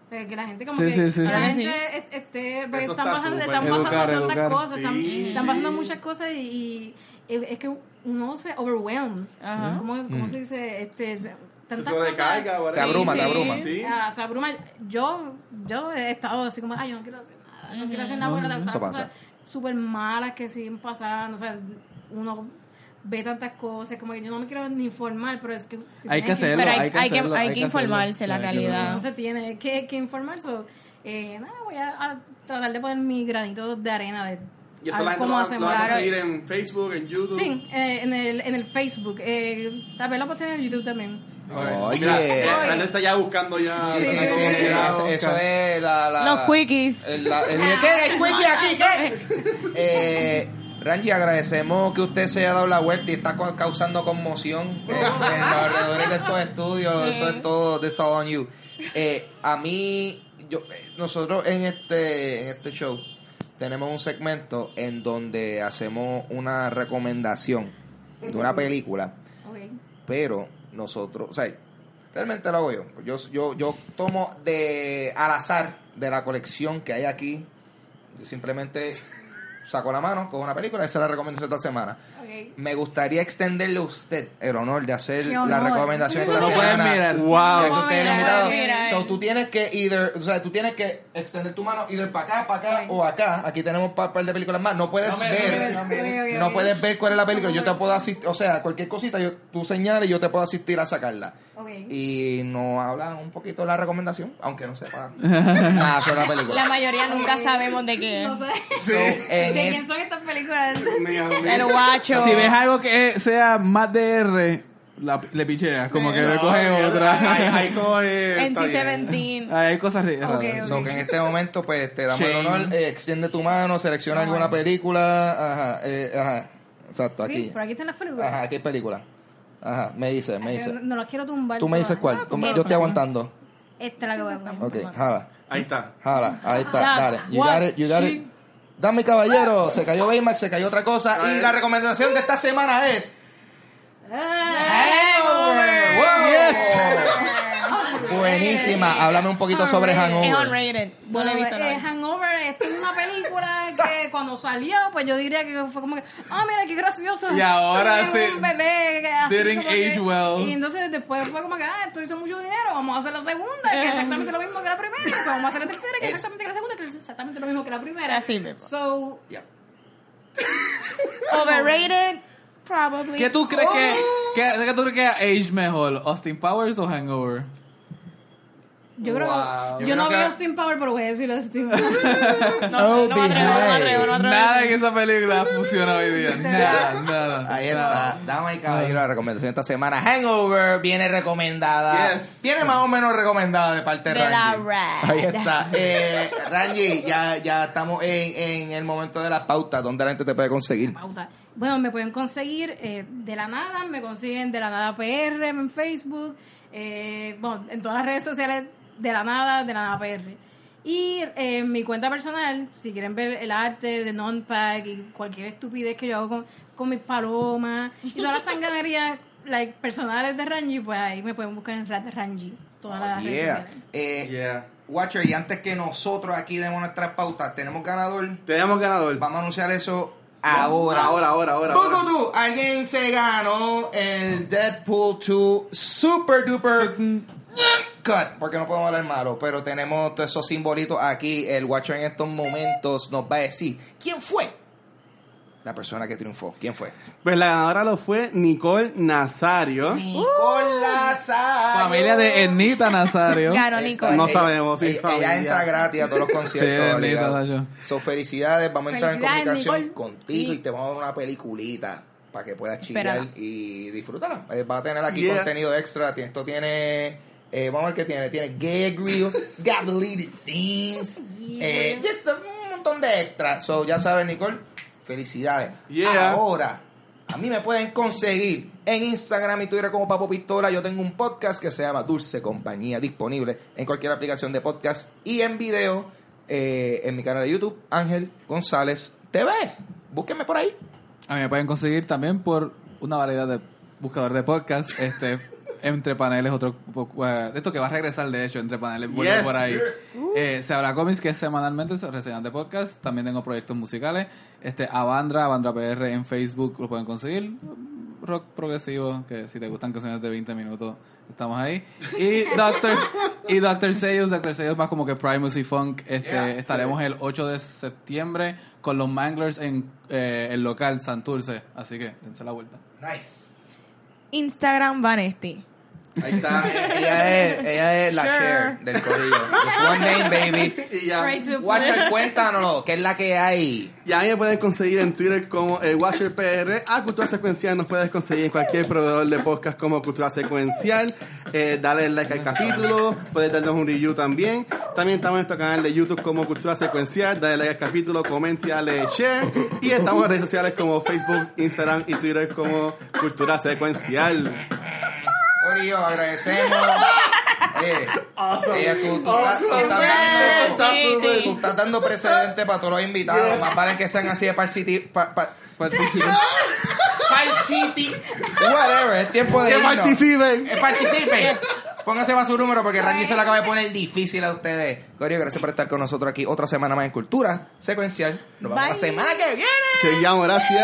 O sea, que la gente como
Sí,
que
sí, sí,
la
sí.
gente
Sí.
est- esté, porque
Eso
están
está
pasando, están pasando
Educar,
tantas
educar.
cosas, están,
Sí,
están
sí.
pasando muchas cosas y, y es que uno se overwhelms.
Ajá.
¿Cómo, cómo se dice? Este,
Se
tantas
sobrecarga,
cosas.
Te abruma, te
Sí,
abruma.
Sí.
Ah, se abruma. Yo, yo he estado así como, ay, yo no quiero hacer nada, no quiero hacer nada, tantas
Eso
cosas
pasa.
súper malas que siguen pasando, o sea, uno ve tantas cosas, como que yo no me quiero ni informar, pero es que...
Hay que hacerlo,
hay,
hay que
hay que,
hacerlo,
hay
hay
que
que hacerlo.
informarse la realidad.
no se tiene que, que informar, so, eh, nada, voy a, a tratar de poner mi granito de arena de
Y eso
a
la gente lo, lo van a seguir en Facebook, en YouTube.
Sí, eh, en, el, en el Facebook. Eh, tal vez lo posteen en el YouTube también.
Oye.
Mira, la gente está ya buscando ya.
Sí, sí, sí,
sí,
sí,
sí.
eso, eso es la, la-
Los quickies.
el- la- el- ¿Qué? ¿Hay quickie aquí? ¿Qué? Eh, Rangi, agradecemos que usted se haya dado la vuelta y está ca- causando conmoción en, en los alrededores de estos estudios. Eso es todo, this all on you. Eh, a mí, yo, eh, nosotros en este, en este show tenemos un segmento en donde hacemos una recomendación de una película pero nosotros, o sea, realmente lo hago yo. Yo, yo, yo tomo de al azar de la colección que hay aquí. Yo simplemente saco la mano, cojo una película y se la recomendación esta semana.
Ok.
Me gustaría extenderle a usted el honor de hacer
Qué
la
honor.
recomendación esta
No
semana.
mirar.
Wow.
El
mirar, mirar.
So, tú tienes que either, o sea, tú tienes que extender tu mano either para acá, para acá
Ok.
o acá. Aquí tenemos un par, de películas más. No puedes
No
ver,
no
no puedes ver cuál es la película. Yo te puedo asistir, o sea, cualquier cosita, yo, tú señales y yo te puedo asistir a sacarla.
Ok.
Y nos hablan un poquito de la recomendación, aunque no sepa nada sobre la película.
La mayoría nunca sabemos de qué.
No sé.
So, en
¿De
el-
quién son estas películas?
El guacho.
Si ves algo que sea más DR, la- le picheas, como que le
No,
coge
ahí-
otra.
Todo es. está bien.
NC-17.
Hay cosas ri- raras.
Ok, ok.
So que en este momento, pues te damos el
Shame.
honor, eh, extiende tu mano, selecciona alguna película. Ajá, eh, ajá. Exacto,
Sí,
aquí.
por aquí están las películas.
Ajá, aquí hay película. Ajá, me dice, me dice.
No, no las quiero tumbar.
Tú me dices cuál. Tú me- yo estoy aguantando.
Esta es la que voy a poner.
Ok, jala,
Ahí está.
jala. Ahí está,
That's
dale. You got it, you got
she-
it. Dame caballero, se cayó Baymax, se cayó otra cosa. Y la recomendación de esta semana es. Hangover. Wow. Buenísima. Háblame un poquito sobre
Es
Hangover.
unrated. No he visto.
eh,
visto.
Hangover es una película que cuando salió, pues yo diría que fue como que, ah, mira qué gracioso.
Y ahora sí,
Un bebé que así
didn't
que-
age well.
Y entonces después fue como que, ah, esto hizo mucho dinero, vamos a hacer la segunda, que es exactamente lo mismo que la primera. Pues vamos a hacer la tercera, que es
Es-
exactamente la segunda, que es exactamente lo mismo que la primera.
Así mismo.
So,
Overrated, probably.
¿Qué tú crees que, que, que tú crees que age mejor? ¿Austin Powers o Hangover?
Yo creo
Wow.
yo,
Yo
no veo
que-
Austin Power, pero voy a decir Austin Power.
No, no me atrevo, no me atrevo, no me atrevo.
Nada en esa película funciona hoy día. Nada, nada.
Ahí está, damas y caballeros, la recomendación de esta semana. Hangover viene recomendada.
Yes.
Viene más o menos recomendada de parte de Ranji. Ahí está. Eh, Ranji, ya, ya estamos en, en el momento de las pautas. ¿Dónde la gente te puede conseguir?
pauta. Bueno, me pueden conseguir eh, de la nada, me consiguen de la nada PR en Facebook, eh, bueno, en todas las redes sociales de la nada, de la nada PR. Y eh, en mi cuenta personal, si quieren ver el arte de non-pack y cualquier estupidez que yo hago con, con mis palomas y todas las sanganerías like, personales de Ranji, pues ahí me pueden buscar en Rat Ranji, todas las redes
Yeah.
sociales.
Eh,
Yeah.
Watcher, y antes que nosotros aquí demos nuestras pautas, tenemos ganador.
Tenemos ganador.
Vamos a anunciar eso ahora.
Ahora, ahora, ahora. ahora.
Bukutu, alguien se ganó el Deadpool 2 Super Duper Cut, porque no podemos hablar malo, pero tenemos todos esos simbolitos aquí. El Watcher en estos momentos nos va a decir quién fue la persona que triunfó. ¿Quién fue?
Pues la ganadora lo fue Nicole Nazario.
Nicole Nazario.
Familia de Ernita Nazario.
Ganó Nicole.
No sabemos si
ella,
es familia.
ella entra gratis a todos los conciertos.
Sí, Ernita.
So, felicidades, vamos a entrar en comunicación
Nicole.
contigo
Sí.
y te vamos a dar una peliculita para que puedas chillar
Espérala.
y disfrutarla. Eh, va a tener aquí
Yeah.
contenido extra. Esto tiene. Eh, vamos a ver qué tiene. Tiene gag reel, it's got deleted scenes, eh, just a- un montón de extras. So, ya sabes, Nicole, felicidades.
Yeah.
Ahora, a mí me pueden conseguir en Instagram y Twitter como Papo Pistola. Yo tengo un podcast que se llama Dulce Compañía, disponible en cualquier aplicación de podcast y en video eh, en mi canal de YouTube, Ángel González TV. Búsquenme por ahí.
A mí me pueden conseguir también por una variedad de buscadores de podcast. Este, entre paneles, otro. eh, esto que va a regresar, de hecho, entre paneles, vuelve
Yes.
por ahí. Eh, se habla cómics, que es semanalmente se reseñan de podcast. También tengo proyectos musicales. Este, Avandra, Avandra PR en Facebook lo pueden conseguir. Rock progresivo, que si te gustan canciones de 20 minutos, estamos ahí. Y Doctor, y Doctor Seuss, Doctor Seuss más como que Primus y Funk. Este,
Yeah,
estaremos el 8 de septiembre con los Manglers en eh, el local Santurce. Así que dense la vuelta.
Nice.
Instagram Vanesti.
Ahí está.
ella, es, ella es la
Sure.
share del corillo. Just one name, baby.
y ya.
Watcher, cuéntanos, ¿qué es la que hay?
Ya me pueden conseguir en Twitter como el Watcher PR. A Cultura Secuencial nos puedes conseguir en cualquier proveedor de podcast como Cultura Secuencial. Eh, dale like al capítulo. Puedes darnos un review también. También estamos en nuestro canal de YouTube como Cultura Secuencial. Dale like al capítulo, comenta y dale share. Y estamos en redes sociales como Facebook, Instagram y Twitter como Cultura Secuencial.
Corillo, agradecemos. Oye,
Awesome.
tú, tú
Awesome.
estás- tú estás dando,
Sí,
súper.
sí.
tú estás dando precedente para todos los invitados. Más vale que sean así de Par City. Pa, pa- City. Whatever, es tiempo de
Que
irnos.
participen.
Eh, participen. Pónganse más su número porque Randy se lo acaba de poner difícil a ustedes. Corillo, gracias por estar con nosotros aquí otra semana más en Cultura Secuencial. Nos vemos la semana que viene.
Te llamo, gracias.